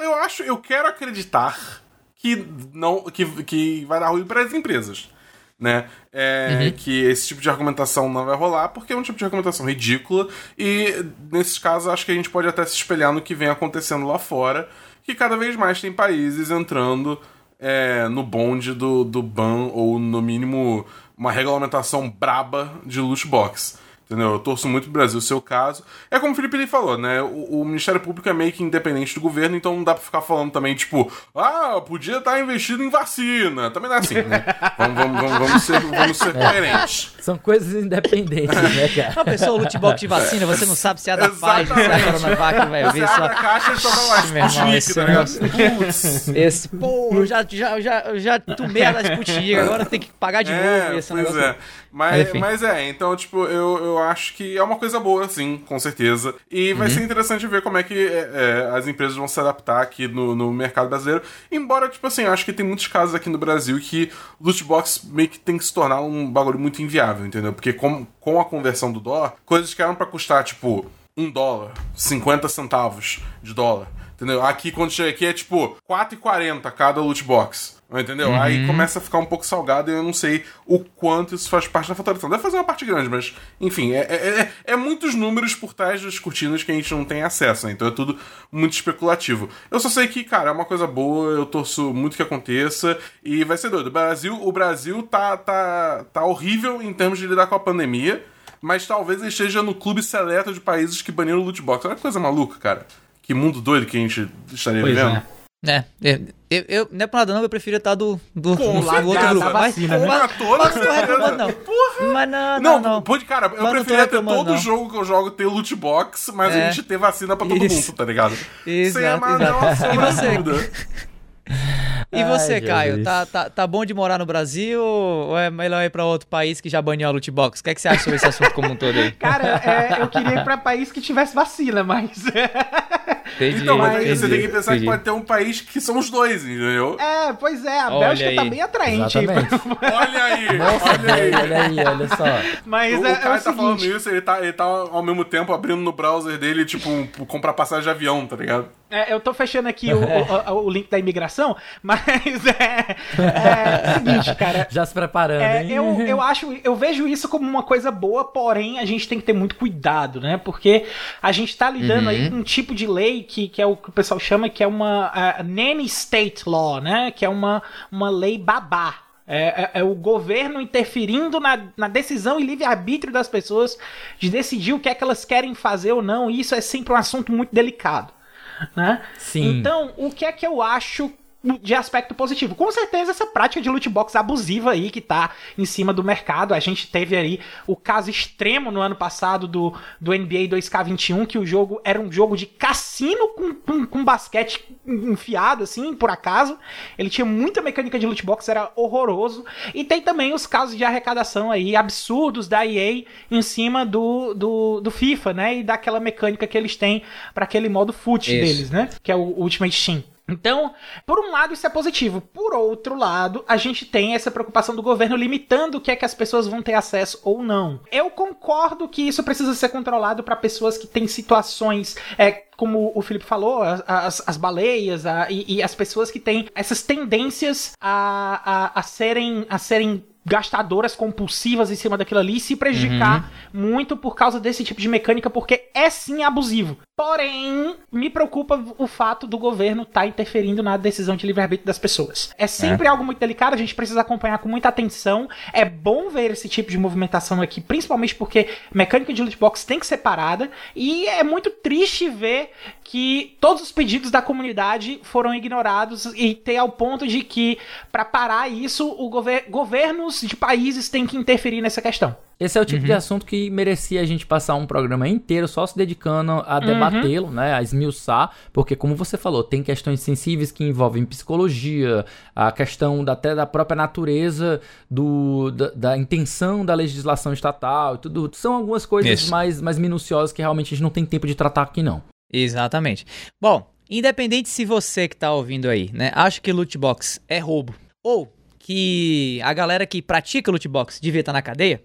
Eu acho, eu quero acreditar que não que, que vai dar ruim para as empresas. Né? É, uhum. Que esse tipo de argumentação não vai rolar, porque é um tipo de argumentação ridícula, e nesses casos acho que a gente pode até se espelhar no que vem acontecendo lá fora, que cada vez mais tem países entrando é, no bonde do, do ban, ou no mínimo uma regulamentação braba de loot box. Entendeu? Eu torço muito pro Brasil ser o caso. É como o Felipe Lee falou, né? O, o, Ministério Público é meio que independente do governo, então não dá pra ficar falando também, tipo, ah, podia estar investido em vacina. Também não é assim, né? vamos, vamos, vamos, vamos, ser, vamos ser coerentes. São coisas independentes, né, cara? Uma pessoa, o lootbox de vacina, você não sabe se é da Pfizer, se é da Coronavac, vai ver só. a caixa só dá lá, Meu irmão, Sputnik, tá? Putz. Esse, pô, eu já, já, já, já tomei a da Sputnik, agora tem que pagar de novo esse pois negócio. é. Mas, Enfim. mas é, então, tipo, eu, eu acho que é uma coisa boa, sim, com certeza. E vai ser interessante ver como é que é, é, as empresas vão se adaptar aqui no, no mercado brasileiro. Embora, tipo assim, eu acho que tem muitos casos aqui no Brasil que loot box meio que tem que se tornar um bagulho muito inviável, entendeu? Porque com, com a conversão do dólar, coisas que eram pra custar, tipo, um dólar, 50 centavos de dólar. Entendeu? Aqui, quando chega aqui, é tipo 4,40 cada loot box. Entendeu? Aí começa a ficar um pouco salgado e eu não sei o quanto isso faz parte da faturação. Deve fazer uma parte grande, mas, enfim, é, é, é- é muitos números por trás das cortinas que a gente não tem acesso, né? Então é tudo muito especulativo. Eu só sei que, cara, é uma coisa boa, eu torço muito que aconteça e vai ser doido. O Brasil, o Brasil tá, tá, tá horrível em termos de lidar com a pandemia, mas talvez ele esteja no clube seleto de países que baniram o loot box. Olha que coisa maluca, cara. Que mundo doido que a gente estaria Pois vivendo. é. É, eu, eu, eu- não é por nada não, eu preferia estar do, do, Com do outro grupo. Mas, vacina, né? mas, Com toda mas não tô certeza. reclamando não. Mas não, Não, não, não. pode, cara, eu Mas preferia ter todo não. jogo que eu jogo ter loot box, mas É. a gente ter vacina pra todo Isso. mundo, tá ligado? Exato, Sem exato. sombra E você? E você, Ai, Caio, tá, tá, tá bom de morar no Brasil ou é melhor ir pra outro país que já banhou a loot box? O que, é que você acha sobre esse assunto como um todo aí? Cara, é, eu queria ir pra país que tivesse vacina, mas. Entendi, Então, mas aí entendi, você tem que pensar entendi. que pode ter um país que são os dois, entendeu? é, pois é, a Olha Bélgica tá aí. bem atraente. Exatamente. Olha aí, Nossa, olha aí. olha aí, olha só. Mas O, é, o é cara o tá falando seguinte, isso, ele tá, ele tá ao mesmo tempo abrindo no browser dele, tipo, um- comprar passagem de avião, tá ligado? É, eu tô fechando aqui o, o- o link da imigração, mas é, é o seguinte, cara. Já se preparando, É, hein? eu, eu acho, eu vejo isso como uma coisa boa, porém a gente tem que ter muito cuidado, né? Porque a gente tá lidando aí com um tipo de lei que, que é o que o pessoal chama que é uma ah, nanny state law, né? Que é uma, uma lei babá. É, é- é o governo interferindo na, na decisão e livre-arbítrio das pessoas de decidir o que é que elas querem fazer ou não, e isso é sempre um assunto muito delicado. Né? Sim. Então, o que é que eu acho de aspecto positivo? Com certeza, essa prática de loot box abusiva aí que tá em cima do mercado. A gente teve aí o caso extremo no ano passado do, do NBA 2K21, que o jogo era um jogo de cassino com, com, com basquete enfiado, assim, por acaso. Ele tinha muita mecânica de loot box, era horroroso. E tem também os casos de arrecadação aí absurdos da EA em cima do, do, do FIFA, né? E daquela mecânica que eles têm para aquele modo foot Isso. deles, né? Que é o Ultimate Team. Então, por um lado, isso é positivo. Por outro lado, a gente tem essa preocupação do governo limitando o que é que as pessoas vão ter acesso ou não. Eu concordo que isso precisa ser controlado para pessoas que têm situações, é, como o Felipe falou, as, as- as baleias a- e, e as pessoas que têm essas tendências a, a, a serem, a serem gastadoras compulsivas em cima daquilo ali e se prejudicar muito por causa desse tipo de mecânica, porque é sim abusivo. Porém, me preocupa o fato do governo estar interferindo na decisão de livre-arbítrio das pessoas. É sempre algo muito delicado, a gente precisa acompanhar com muita atenção. É bom ver esse tipo de movimentação aqui, principalmente porque mecânica de loot box tem que ser parada. E é muito triste ver que todos os pedidos da comunidade foram ignorados e ter ao ponto de que, para parar isso, o gover governos de países têm que interferir nessa questão. Esse é o tipo de assunto que merecia a gente passar um programa inteiro só se dedicando a debatê-lo, né, a esmiuçar, porque como você falou, tem questões sensíveis que envolvem psicologia, a questão da- até da própria natureza do, da, da intenção da legislação estatal e tudo. São algumas coisas Isso. mais, mais minuciosas que realmente a gente não tem tempo de tratar aqui não. Exatamente. Bom, independente se você que tá ouvindo aí, né, acha que loot box é roubo ou que a galera que pratica loot box devia estar na cadeia,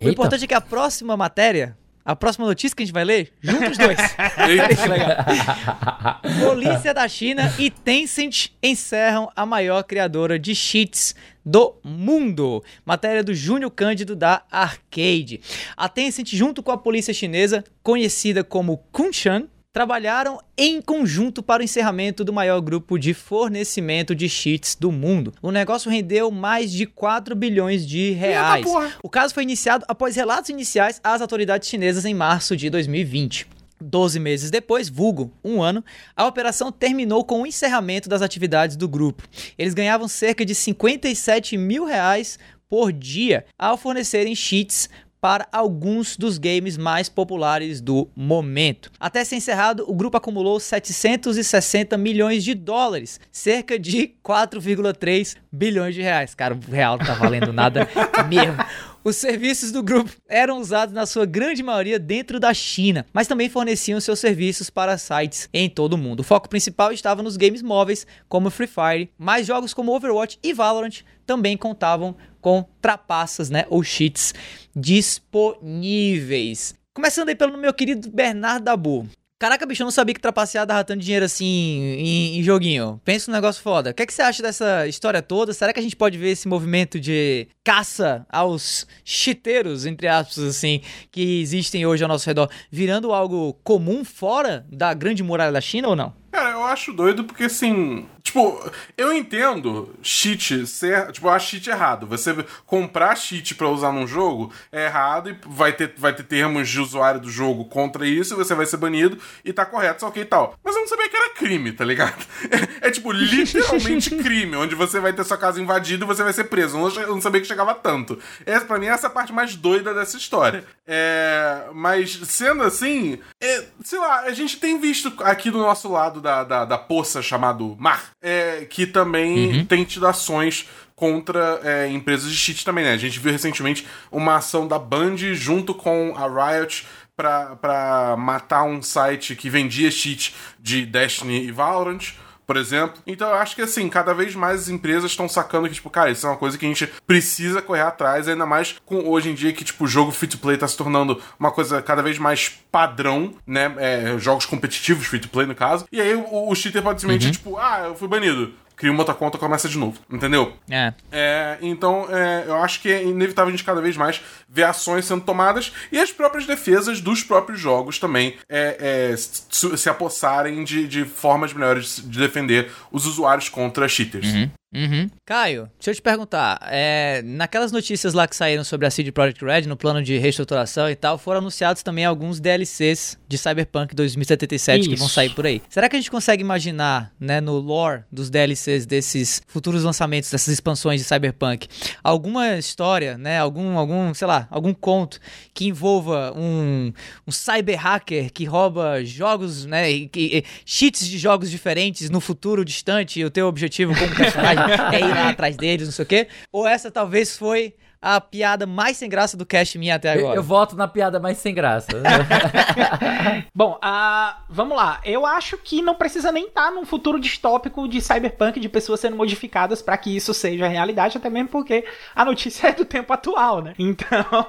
o Eita. importante é que a próxima matéria, a próxima notícia que a gente vai ler, junta os dois. Polícia da China e Tencent encerram a maior criadora de cheats do mundo. Matéria do Júnior Cândido da Arcade. A Tencent, junto com a polícia chinesa, conhecida como Kunshan, trabalharam em conjunto para o encerramento do maior grupo de fornecimento de cheats do mundo. O negócio rendeu mais de 4 bilhões de reais. O caso foi iniciado após relatos iniciais às autoridades chinesas em março de 2020. Doze meses depois, vulgo, um ano, a operação terminou com o encerramento das atividades do grupo. Eles ganhavam cerca de 57 mil reais por dia ao fornecerem cheats para alguns dos games mais populares do momento. Até ser encerrado, o grupo acumulou 760 milhões de dólares, cerca de 4,3 bilhões de reais. Cara, o real não tá valendo nada mesmo. Os serviços do grupo eram usados na sua grande maioria dentro da China, mas também forneciam seus serviços para sites em todo o mundo. O foco principal estava nos games móveis, como Free Fire, mas jogos como Overwatch e Valorant também contavam com trapaças, né, ou cheats disponíveis. Começando aí pelo meu querido Bernardo Dabu. Caraca, bicho, eu não sabia que trapacear dava tanto dinheiro assim em, em joguinho. Pensa um negócio foda. O que, é que você acha dessa história toda? Será que a gente pode ver esse movimento de caça aos chiteiros, entre aspas, assim, que existem hoje ao nosso redor, virando algo comum fora da grande muralha da China ou não? Cara, eu acho doido porque assim. Tipo, eu entendo cheat ser. Tipo, eu acho cheat errado. Você comprar cheat para usar num jogo é errado e vai ter, vai ter termos de usuário do jogo contra isso e você vai ser banido e tá correto, só ok e tal. Mas eu não sabia que era crime, tá ligado? É, é tipo, literalmente crime, onde você vai ter sua casa invadida e você vai ser preso. Eu não, sabia que chegava tanto. Essa, pra mim, essa é a parte mais doida dessa história. É, mas, sendo assim, é, sei lá, a gente tem visto aqui do nosso lado da, da, da poça chamado mar, é, que também uhum. tem tido ações contra é, empresas de cheat também, né? A gente viu recentemente uma ação da Band junto com a Riot para matar um site que vendia cheat de Destiny e Valorant por exemplo. Então eu acho que assim, cada vez mais as empresas estão sacando que, tipo, cara, isso é uma coisa que a gente precisa correr atrás, ainda mais com hoje em dia que, tipo, o jogo free to play tá se tornando uma coisa cada vez mais padrão, né? É, jogos competitivos, free to play no caso. E aí o, o cheater pode simplesmente, uhum. tipo, ah, eu fui banido cria uma outra conta e começa de novo, entendeu? É. é então, é, eu acho que é inevitável a gente cada vez mais ver ações sendo tomadas e as próprias defesas dos próprios jogos também é, é se, se apossarem de, de formas melhores de defender os usuários contra cheaters. Uhum. Uhum. Caio, deixa eu te perguntar. É, naquelas notícias lá que saíram sobre a CD Projekt Red, no plano de reestruturação e tal, foram anunciados também alguns DLCs de Cyberpunk 2077 Isso. que vão sair por aí. Será que a gente consegue imaginar, né, no lore dos DLCs desses futuros lançamentos, dessas expansões de Cyberpunk, alguma história, né, algum, algum sei lá, algum conto que envolva um, um cyber hacker que rouba jogos, né, e, e, cheats de jogos diferentes no futuro distante e o teu objetivo como personagem é ir lá atrás deles, não sei o quê. Ou essa talvez foi a piada mais sem graça do cast minha até agora. Eu, eu voto na piada mais sem graça. Bom, uh, vamos lá. Eu acho que não precisa nem estar tá num futuro distópico de cyberpunk, de pessoas sendo modificadas para que isso seja realidade, até mesmo porque a notícia é do tempo atual, né? Então,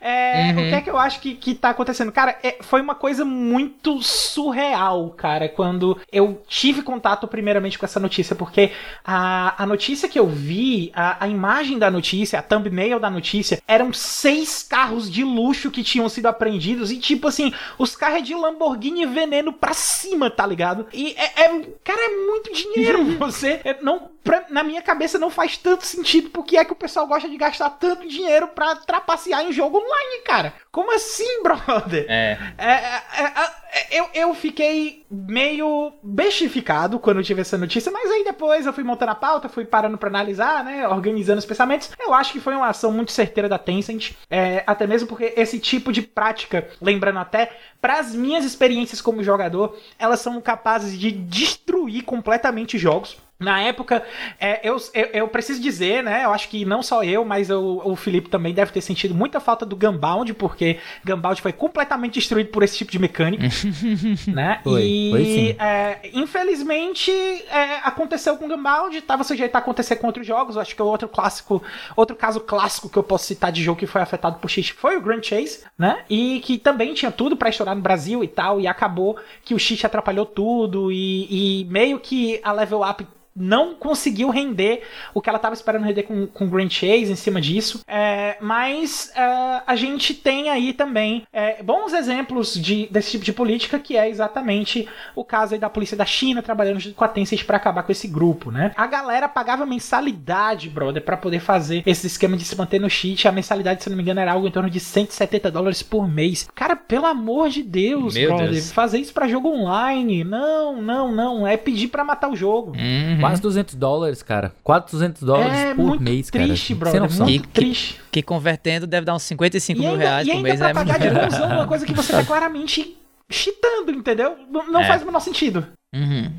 é, uhum. o que é que eu acho que, que tá acontecendo? Cara, é, foi uma coisa muito surreal, cara, quando eu tive contato primeiramente com essa notícia, porque a, a notícia que eu vi, a, a imagem da notícia, a thumbnail da notícia, eram seis carros de luxo que tinham sido apreendidos e, tipo assim, os carros é de Lamborghini veneno pra cima, tá ligado? E é, é cara, é muito dinheiro você. É, não, pra, na minha cabeça não faz tanto sentido porque é que o pessoal gosta de gastar tanto dinheiro pra trapacear em jogo online, cara. Como assim, brother? É. é, é, é eu, eu fiquei meio bestificado quando eu tive essa notícia, mas aí depois eu fui montando a pauta, fui parando para analisar, né, organizando os pensamentos. Eu acho que foi uma ação muito certeira da Tencent, é, até mesmo porque esse tipo de prática, lembrando até, para as minhas experiências como jogador, elas são capazes de destruir completamente jogos. Na época, é, eu, eu, eu, preciso dizer, né? Eu acho que não só eu, mas o, o Felipe também deve ter sentido muita falta do Gunbound, porque Gunbound foi completamente destruído por esse tipo de mecânica. né? Foi, e foi. É, infelizmente é, aconteceu com Gunbound, tava sujeito a acontecer com outros jogos. Eu acho que o outro clássico, outro caso clássico que eu posso citar de jogo que foi afetado por cheat foi o Grand Chase, né? E que também tinha tudo para estourar no Brasil e tal, e acabou que o cheat atrapalhou tudo, e, e meio que a level up não conseguiu render o que ela estava esperando render com, com Grand Chase em cima disso. É, mas é, a gente tem aí também é, bons exemplos de, desse tipo de política, que é exatamente o caso da polícia da China trabalhando com a Tencent para acabar com esse grupo, né? A galera pagava mensalidade, brother, para poder fazer esse esquema de se manter no cheat. A mensalidade, se não me engano, era algo em torno de 170 dólares por mês. Cara, pelo amor de Deus, Meu brother, Deus. fazer isso para jogo online. Não, não, não. É pedir para matar o jogo. Uhum. Quase 200 dólares, cara. Quase 200 dólares é por muito mês, cara. triste, brother. noção. Muito Que- triste. Que convertendo deve dar uns 55 E mil ainda, reais e por ainda mês. pra É pagar muito... de ilusão, uma coisa que você tá claramente cheatando, entendeu? Não, não É. faz o menor sentido. Uhum.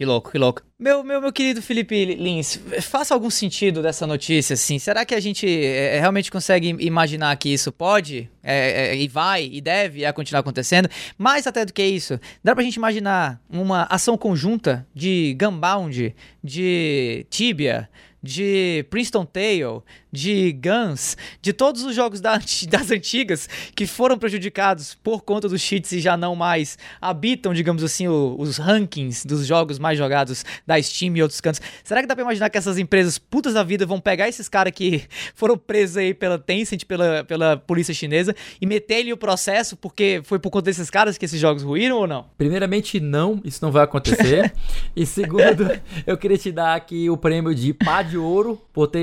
Que louco, que louco. Meu, meu, meu querido Felipe Lins, faça algum sentido dessa notícia, assim? Será que a gente é, realmente consegue imaginar que isso pode, é, é, e vai, e deve é, continuar acontecendo? Mais até do que isso, dá pra gente imaginar uma ação conjunta de Gunbound, de Tibia, de Princeton Tale, de Guns, de todos os jogos da- das antigas que foram prejudicados por conta dos cheats e já não mais habitam, digamos assim, o- os rankings dos jogos mais jogados da Steam e outros cantos. Será que dá pra imaginar que essas empresas putas da vida vão pegar esses caras que foram presos aí pela Tencent, pela, pela polícia chinesa e meter-lhe o processo porque foi por conta desses caras que esses jogos ruíram ou não? Primeiramente, não, isso não vai acontecer. e segundo, eu queria te dar aqui o prêmio de pá de ouro por ter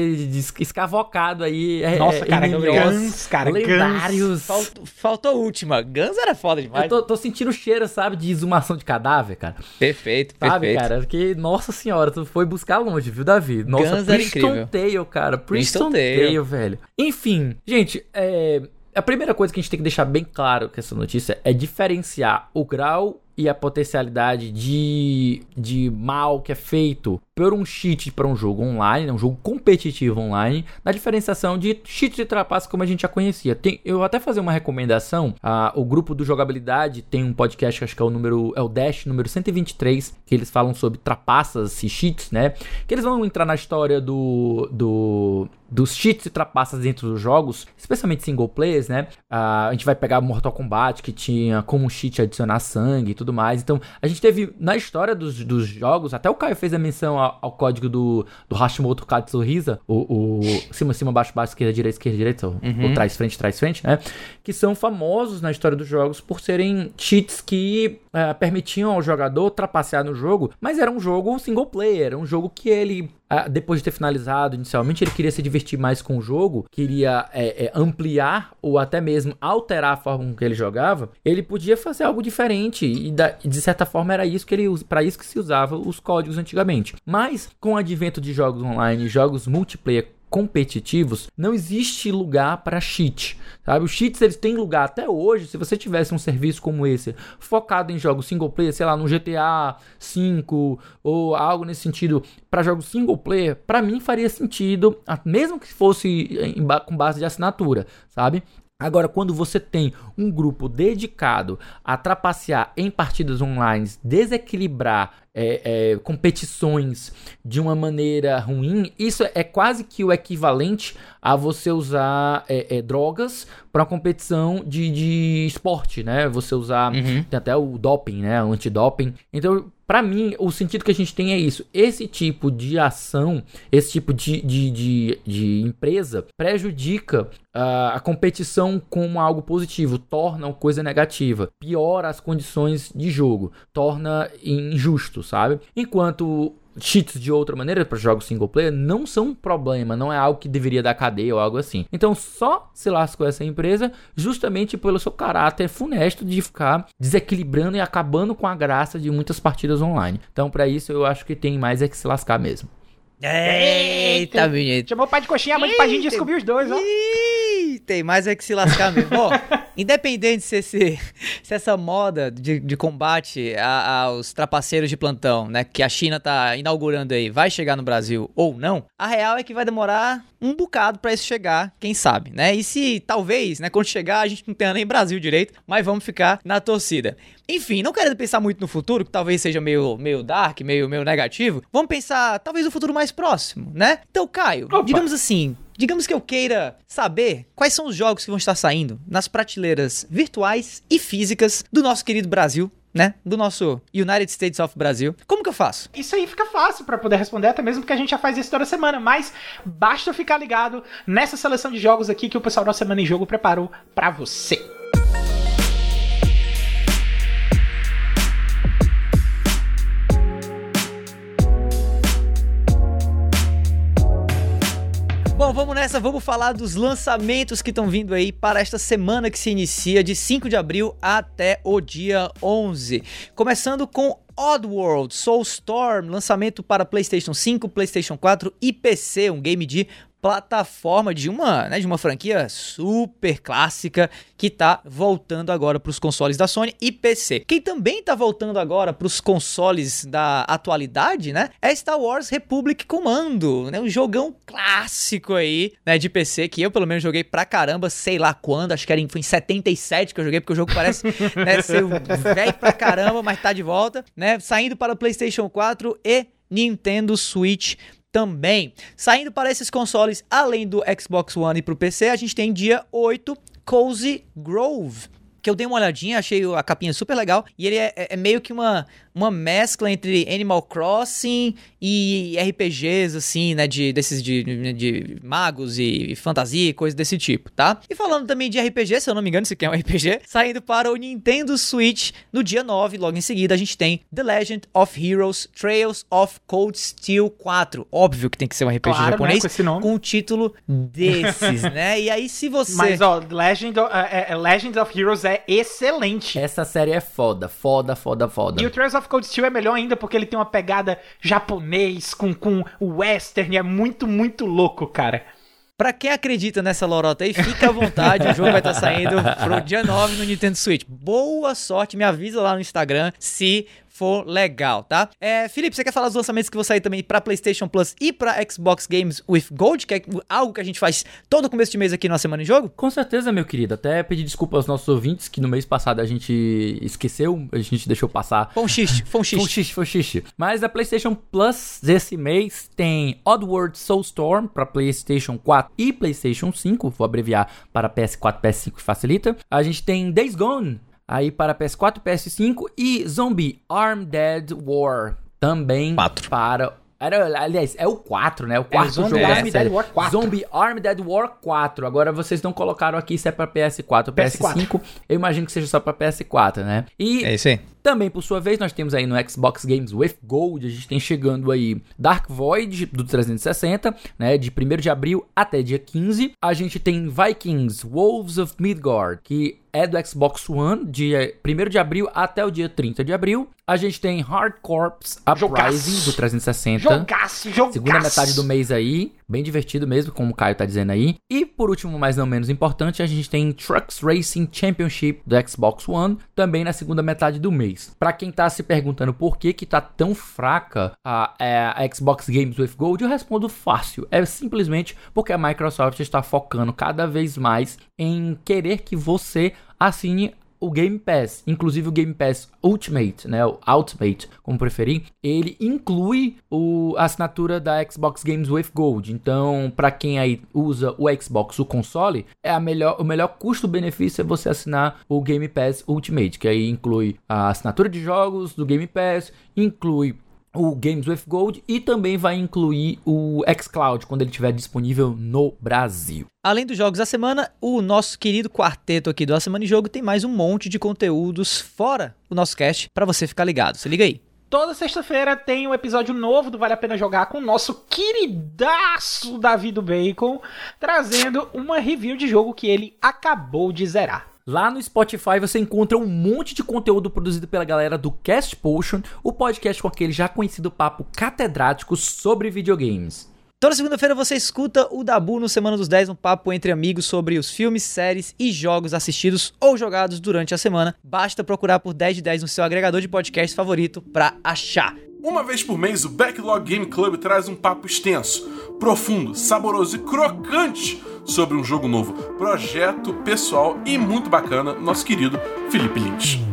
escavocado aí. é, Nossa, é, cara, Guns, cara, Guns. lendários. Faltou, faltou a última. Guns era foda demais. Eu tô, tô sentindo o cheiro, sabe, de exumação de cadáver, cara. Perfeito, Sabe, perfeito. cara? Que, nossa senhora, tu foi buscar longe, viu, Davi? Nossa, Guns era Princeton incrível. Tale, cara. Princeton Princeton Tale. Tale, velho. Enfim, gente, é... A primeira coisa que a gente tem que deixar bem claro com essa notícia é diferenciar o grau e a potencialidade de, de mal que é feito por um cheat para um jogo online, um jogo competitivo online, na diferenciação de cheats de trapaças como a gente já conhecia. Tem, eu até fazer uma recomendação. ah, o grupo do Jogabilidade tem um podcast, acho que é o número é o Dash número 123, que eles falam sobre trapaças e cheats, né? Que eles vão entrar na história do, do dos cheats e trapaças dentro dos jogos, especialmente single players, né? Ah, a gente vai pegar Mortal Kombat, que tinha como cheat adicionar sangue e tudo mais. Então, a gente teve na história dos, dos jogos, até o Caio fez a menção ao, ao código do, do Hashimoto Katsuhisa, o, o cima, cima, baixo, baixo, esquerda, direita, esquerda, direita, o, o trás, frente, trás, frente, né? Que são famosos na história dos jogos por serem cheats que ah, permitiam ao jogador trapacear no jogo, mas era um jogo single player, era um jogo que ele depois de ter finalizado inicialmente, ele queria se divertir mais com o jogo, queria é, é, ampliar ou até mesmo alterar a forma com que ele jogava, ele podia fazer algo diferente e da- de certa forma era isso que ele para isso que se usava os códigos antigamente. Mas com o advento de jogos online, jogos multiplayer competitivos, não existe lugar para cheat, sabe? Os cheats eles têm lugar até hoje. Se você tivesse um serviço como esse, focado em jogos single player, sei lá, no GTA 5 ou algo nesse sentido, para jogos single player, para mim faria sentido, mesmo que fosse em com base de assinatura, sabe? Agora, quando você tem um grupo dedicado a trapacear em partidas online, desequilibrar é, é, competições de uma maneira ruim, isso é quase que o equivalente a você usar é, é, drogas para uma competição de, de esporte, né? Você usar Uhum. até o doping, né? O antidoping. Então, pra mim, o sentido que a gente tem é isso. Esse tipo de ação, esse tipo de, de, de, de empresa prejudica ah, a competição como algo positivo, torna uma coisa negativa, piora as condições de jogo, torna injusto, sabe? Enquanto cheats de outra maneira para jogos single player não são um problema, não é algo que deveria dar cadeia ou algo assim. Então só se lascou essa empresa justamente pelo seu caráter funesto de ficar desequilibrando e acabando com a graça de muitas partidas online. Então para isso eu acho que tem mais é que se lascar mesmo. Eita, bonito. Chamou o pai de coxinha, a mãe de padinho descobriu os dois, ó. Ih, tem mais é que se lascar mesmo. Ó, independente se, esse, se essa moda de, de combate a- aos trapaceiros de plantão, né, que a China tá inaugurando aí, vai chegar no Brasil ou não, a real é que vai demorar um bocado pra isso chegar, quem sabe, né? E se talvez, né, quando chegar, a gente não tenha nem Brasil direito, mas vamos ficar na torcida. Enfim, não querendo pensar muito no futuro, que talvez seja meio, meio dark, meio, meio negativo, vamos pensar talvez no futuro mais próximo, né? Então, Caio, Opa. digamos assim, digamos que eu queira saber quais são os jogos que vão estar saindo nas prateleiras virtuais e físicas do nosso querido Brasil né, do nosso United States of Brasil. Como que eu faço? Isso aí fica fácil para poder responder, até mesmo porque a gente já faz isso toda semana, mas basta ficar ligado nessa seleção de jogos aqui que o pessoal da Semana em Jogo preparou para você. Vamos nessa, vamos falar dos lançamentos que estão vindo aí para esta semana que se inicia de 5 de abril até o dia 11. Começando com Oddworld Soulstorm, lançamento para PlayStation 5, PlayStation 4 e PC, um game de plataforma de uma, né, de uma franquia super clássica que tá voltando agora para os consoles da Sony e PC. Quem também tá voltando agora para os consoles da atualidade, né, é Star Wars Republic Commando, né, um jogão clássico aí, né, de PC que eu pelo menos joguei pra caramba, sei lá quando, acho que era em, foi em 77 que eu joguei porque o jogo parece, né, ser velho pra caramba, mas tá de volta, né, saindo para o PlayStation 4 e Nintendo Switch também. Saindo para esses consoles, além do Xbox One e para o PC, a gente tem dia 8 Cozy Grove. Que eu dei uma olhadinha, achei a capinha super legal. E ele é, é meio que uma, uma mescla entre Animal Crossing e RPGs, assim, né? De, desses de, de magos e fantasia e coisas desse tipo, tá? E falando também de RPG, se eu não me engano, isso aqui é um RPG, saindo para o Nintendo Switch no dia 9, logo em seguida, a gente tem The Legend of Heroes Trails of Cold Steel 4. Óbvio que tem que ser um RPG Claro, né, japonês com esse nome. com um título desses, né? E aí, se você. Mas ó, Legend of, é, é, Legend of Heroes é excelente. Essa série é foda, foda, foda, foda. E o Trails of Cold Steel é melhor ainda porque ele tem uma pegada japonês com, com western, é muito, muito louco, cara. Pra quem acredita nessa lorota aí, fica à vontade. o jogo vai estar saindo pro dia 9 no Nintendo Switch. Boa sorte, me avisa lá no Instagram se for legal, tá? É, Felipe, você quer falar dos lançamentos que vão sair também pra PlayStation Plus e pra Xbox Games with Gold, que é algo que a gente faz todo começo de mês aqui na Semana em Jogo? Com certeza, meu querido. Até pedir desculpa aos nossos ouvintes que no mês passado a gente esqueceu, a gente deixou passar. Foi um xiste, foi um Foi um xiste. foi um. Mas a PlayStation Plus desse mês tem Oddworld Soulstorm para PlayStation 4 e PlayStation 5, vou abreviar para PS4 PS5 que facilita. A gente tem Days Gone aí para PS4 PS5 e Zombie Armed War também Quatro. para era, aliás, é o 4, né? O quarto Zombie jogo Armed série. War 4. Zombie Armed War 4. Agora vocês não colocaram aqui se é pra PS4 ou PS4. PS5. Eu imagino que seja só pra PS4, né? E É isso aí. Também, por sua vez, nós temos aí no Xbox Games with Gold, a gente tem chegando aí Dark Void do 360, né, de 1 de abril até dia 15. A gente tem Vikings Wolves of Midgard, que é do Xbox One, de 1 de abril até o dia 30 de abril. A gente tem Hard Corps Uprising do 360. Jogaço, jogaço. Segunda metade do mês aí, bem divertido mesmo, como o Caio tá dizendo aí. E por último, mas não menos importante, a gente tem Trucks Racing Championship do Xbox One, também na segunda metade do mês. Pra quem tá se perguntando por que que tá tão fraca a, é, a Xbox Games with Gold, eu respondo fácil. É simplesmente porque a Microsoft está focando cada vez mais em querer que você assine o Game Pass, inclusive o Game Pass Ultimate, né, o Ultimate, como preferir, ele inclui o, a assinatura da Xbox Games with Gold. Então, para quem aí usa o Xbox, o console, é a melhor, o melhor custo-benefício é você assinar o Game Pass Ultimate, que aí inclui a assinatura de jogos do Game Pass, inclui o Games with Gold e também vai incluir o xCloud quando ele estiver disponível no Brasil. Além dos jogos da semana, o nosso querido quarteto aqui do A Semana em Jogo tem mais um monte de conteúdos fora o nosso cast pra você ficar ligado. Se liga aí. Toda sexta-feira tem um episódio novo do Vale a Pena Jogar com o nosso queridaço Davi do Bacon, trazendo uma review de jogo que ele acabou de zerar. Lá no Spotify você encontra um monte de conteúdo produzido pela galera do Cast Potion, o podcast com aquele já conhecido papo catedrático sobre videogames. Toda segunda-feira você escuta o Dabu no Semana dos 10, um papo entre amigos sobre os filmes, séries e jogos assistidos ou jogados durante a semana. Basta procurar por 10 de 10 no seu agregador de podcast favorito pra achar. Uma vez por mês, o Backlog Game Club traz um papo extenso, profundo, saboroso e crocante sobre um jogo novo, projeto pessoal e muito bacana, nosso querido Felipe Lynch.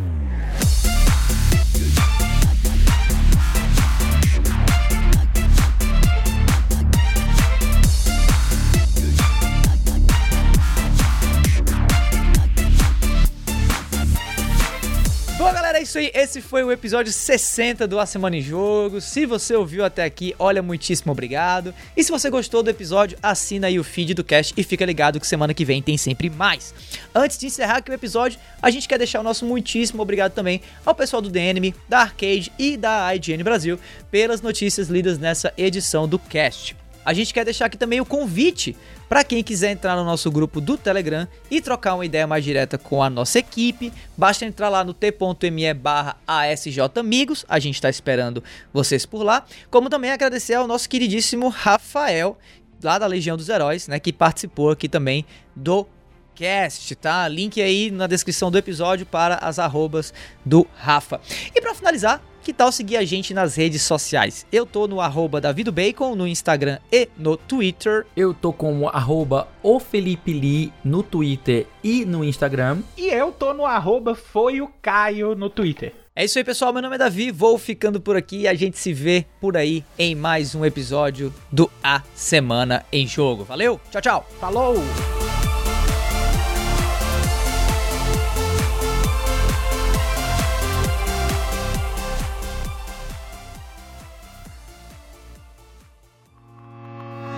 Isso aí, esse foi o episódio 60 do A Semana em Jogo. Se você ouviu até aqui, olha, muitíssimo obrigado. E se você gostou do episódio, assina aí o feed do cast e fica ligado que semana que vem tem sempre mais. Antes de encerrar aqui o episódio, a gente quer deixar o nosso muitíssimo obrigado também ao pessoal do DNM, da Arcade e da IGN Brasil pelas notícias lidas nessa edição do cast. A gente quer deixar aqui também o convite para quem quiser entrar no nosso grupo do Telegram e trocar uma ideia mais direta com a nossa equipe. Basta entrar lá no t.me barra ASJamigos, a gente está esperando vocês por lá. Como também agradecer ao nosso queridíssimo Rafael, lá da Legião dos Heróis, né, que participou aqui também do cast, tá? Link aí na descrição do episódio para as arrobas do Rafa. E para finalizar, que tal seguir a gente nas redes sociais? Eu tô no arroba davidobacon no Instagram e no Twitter. Eu tô com arroba o Felipe Lee no Twitter e no Instagram. E eu tô no arroba foi o Caio no Twitter. É isso aí, pessoal. Meu nome é Davi, vou ficando por aqui e a gente se vê por aí em mais um episódio do A Semana em Jogo. Valeu, tchau, tchau. Falou!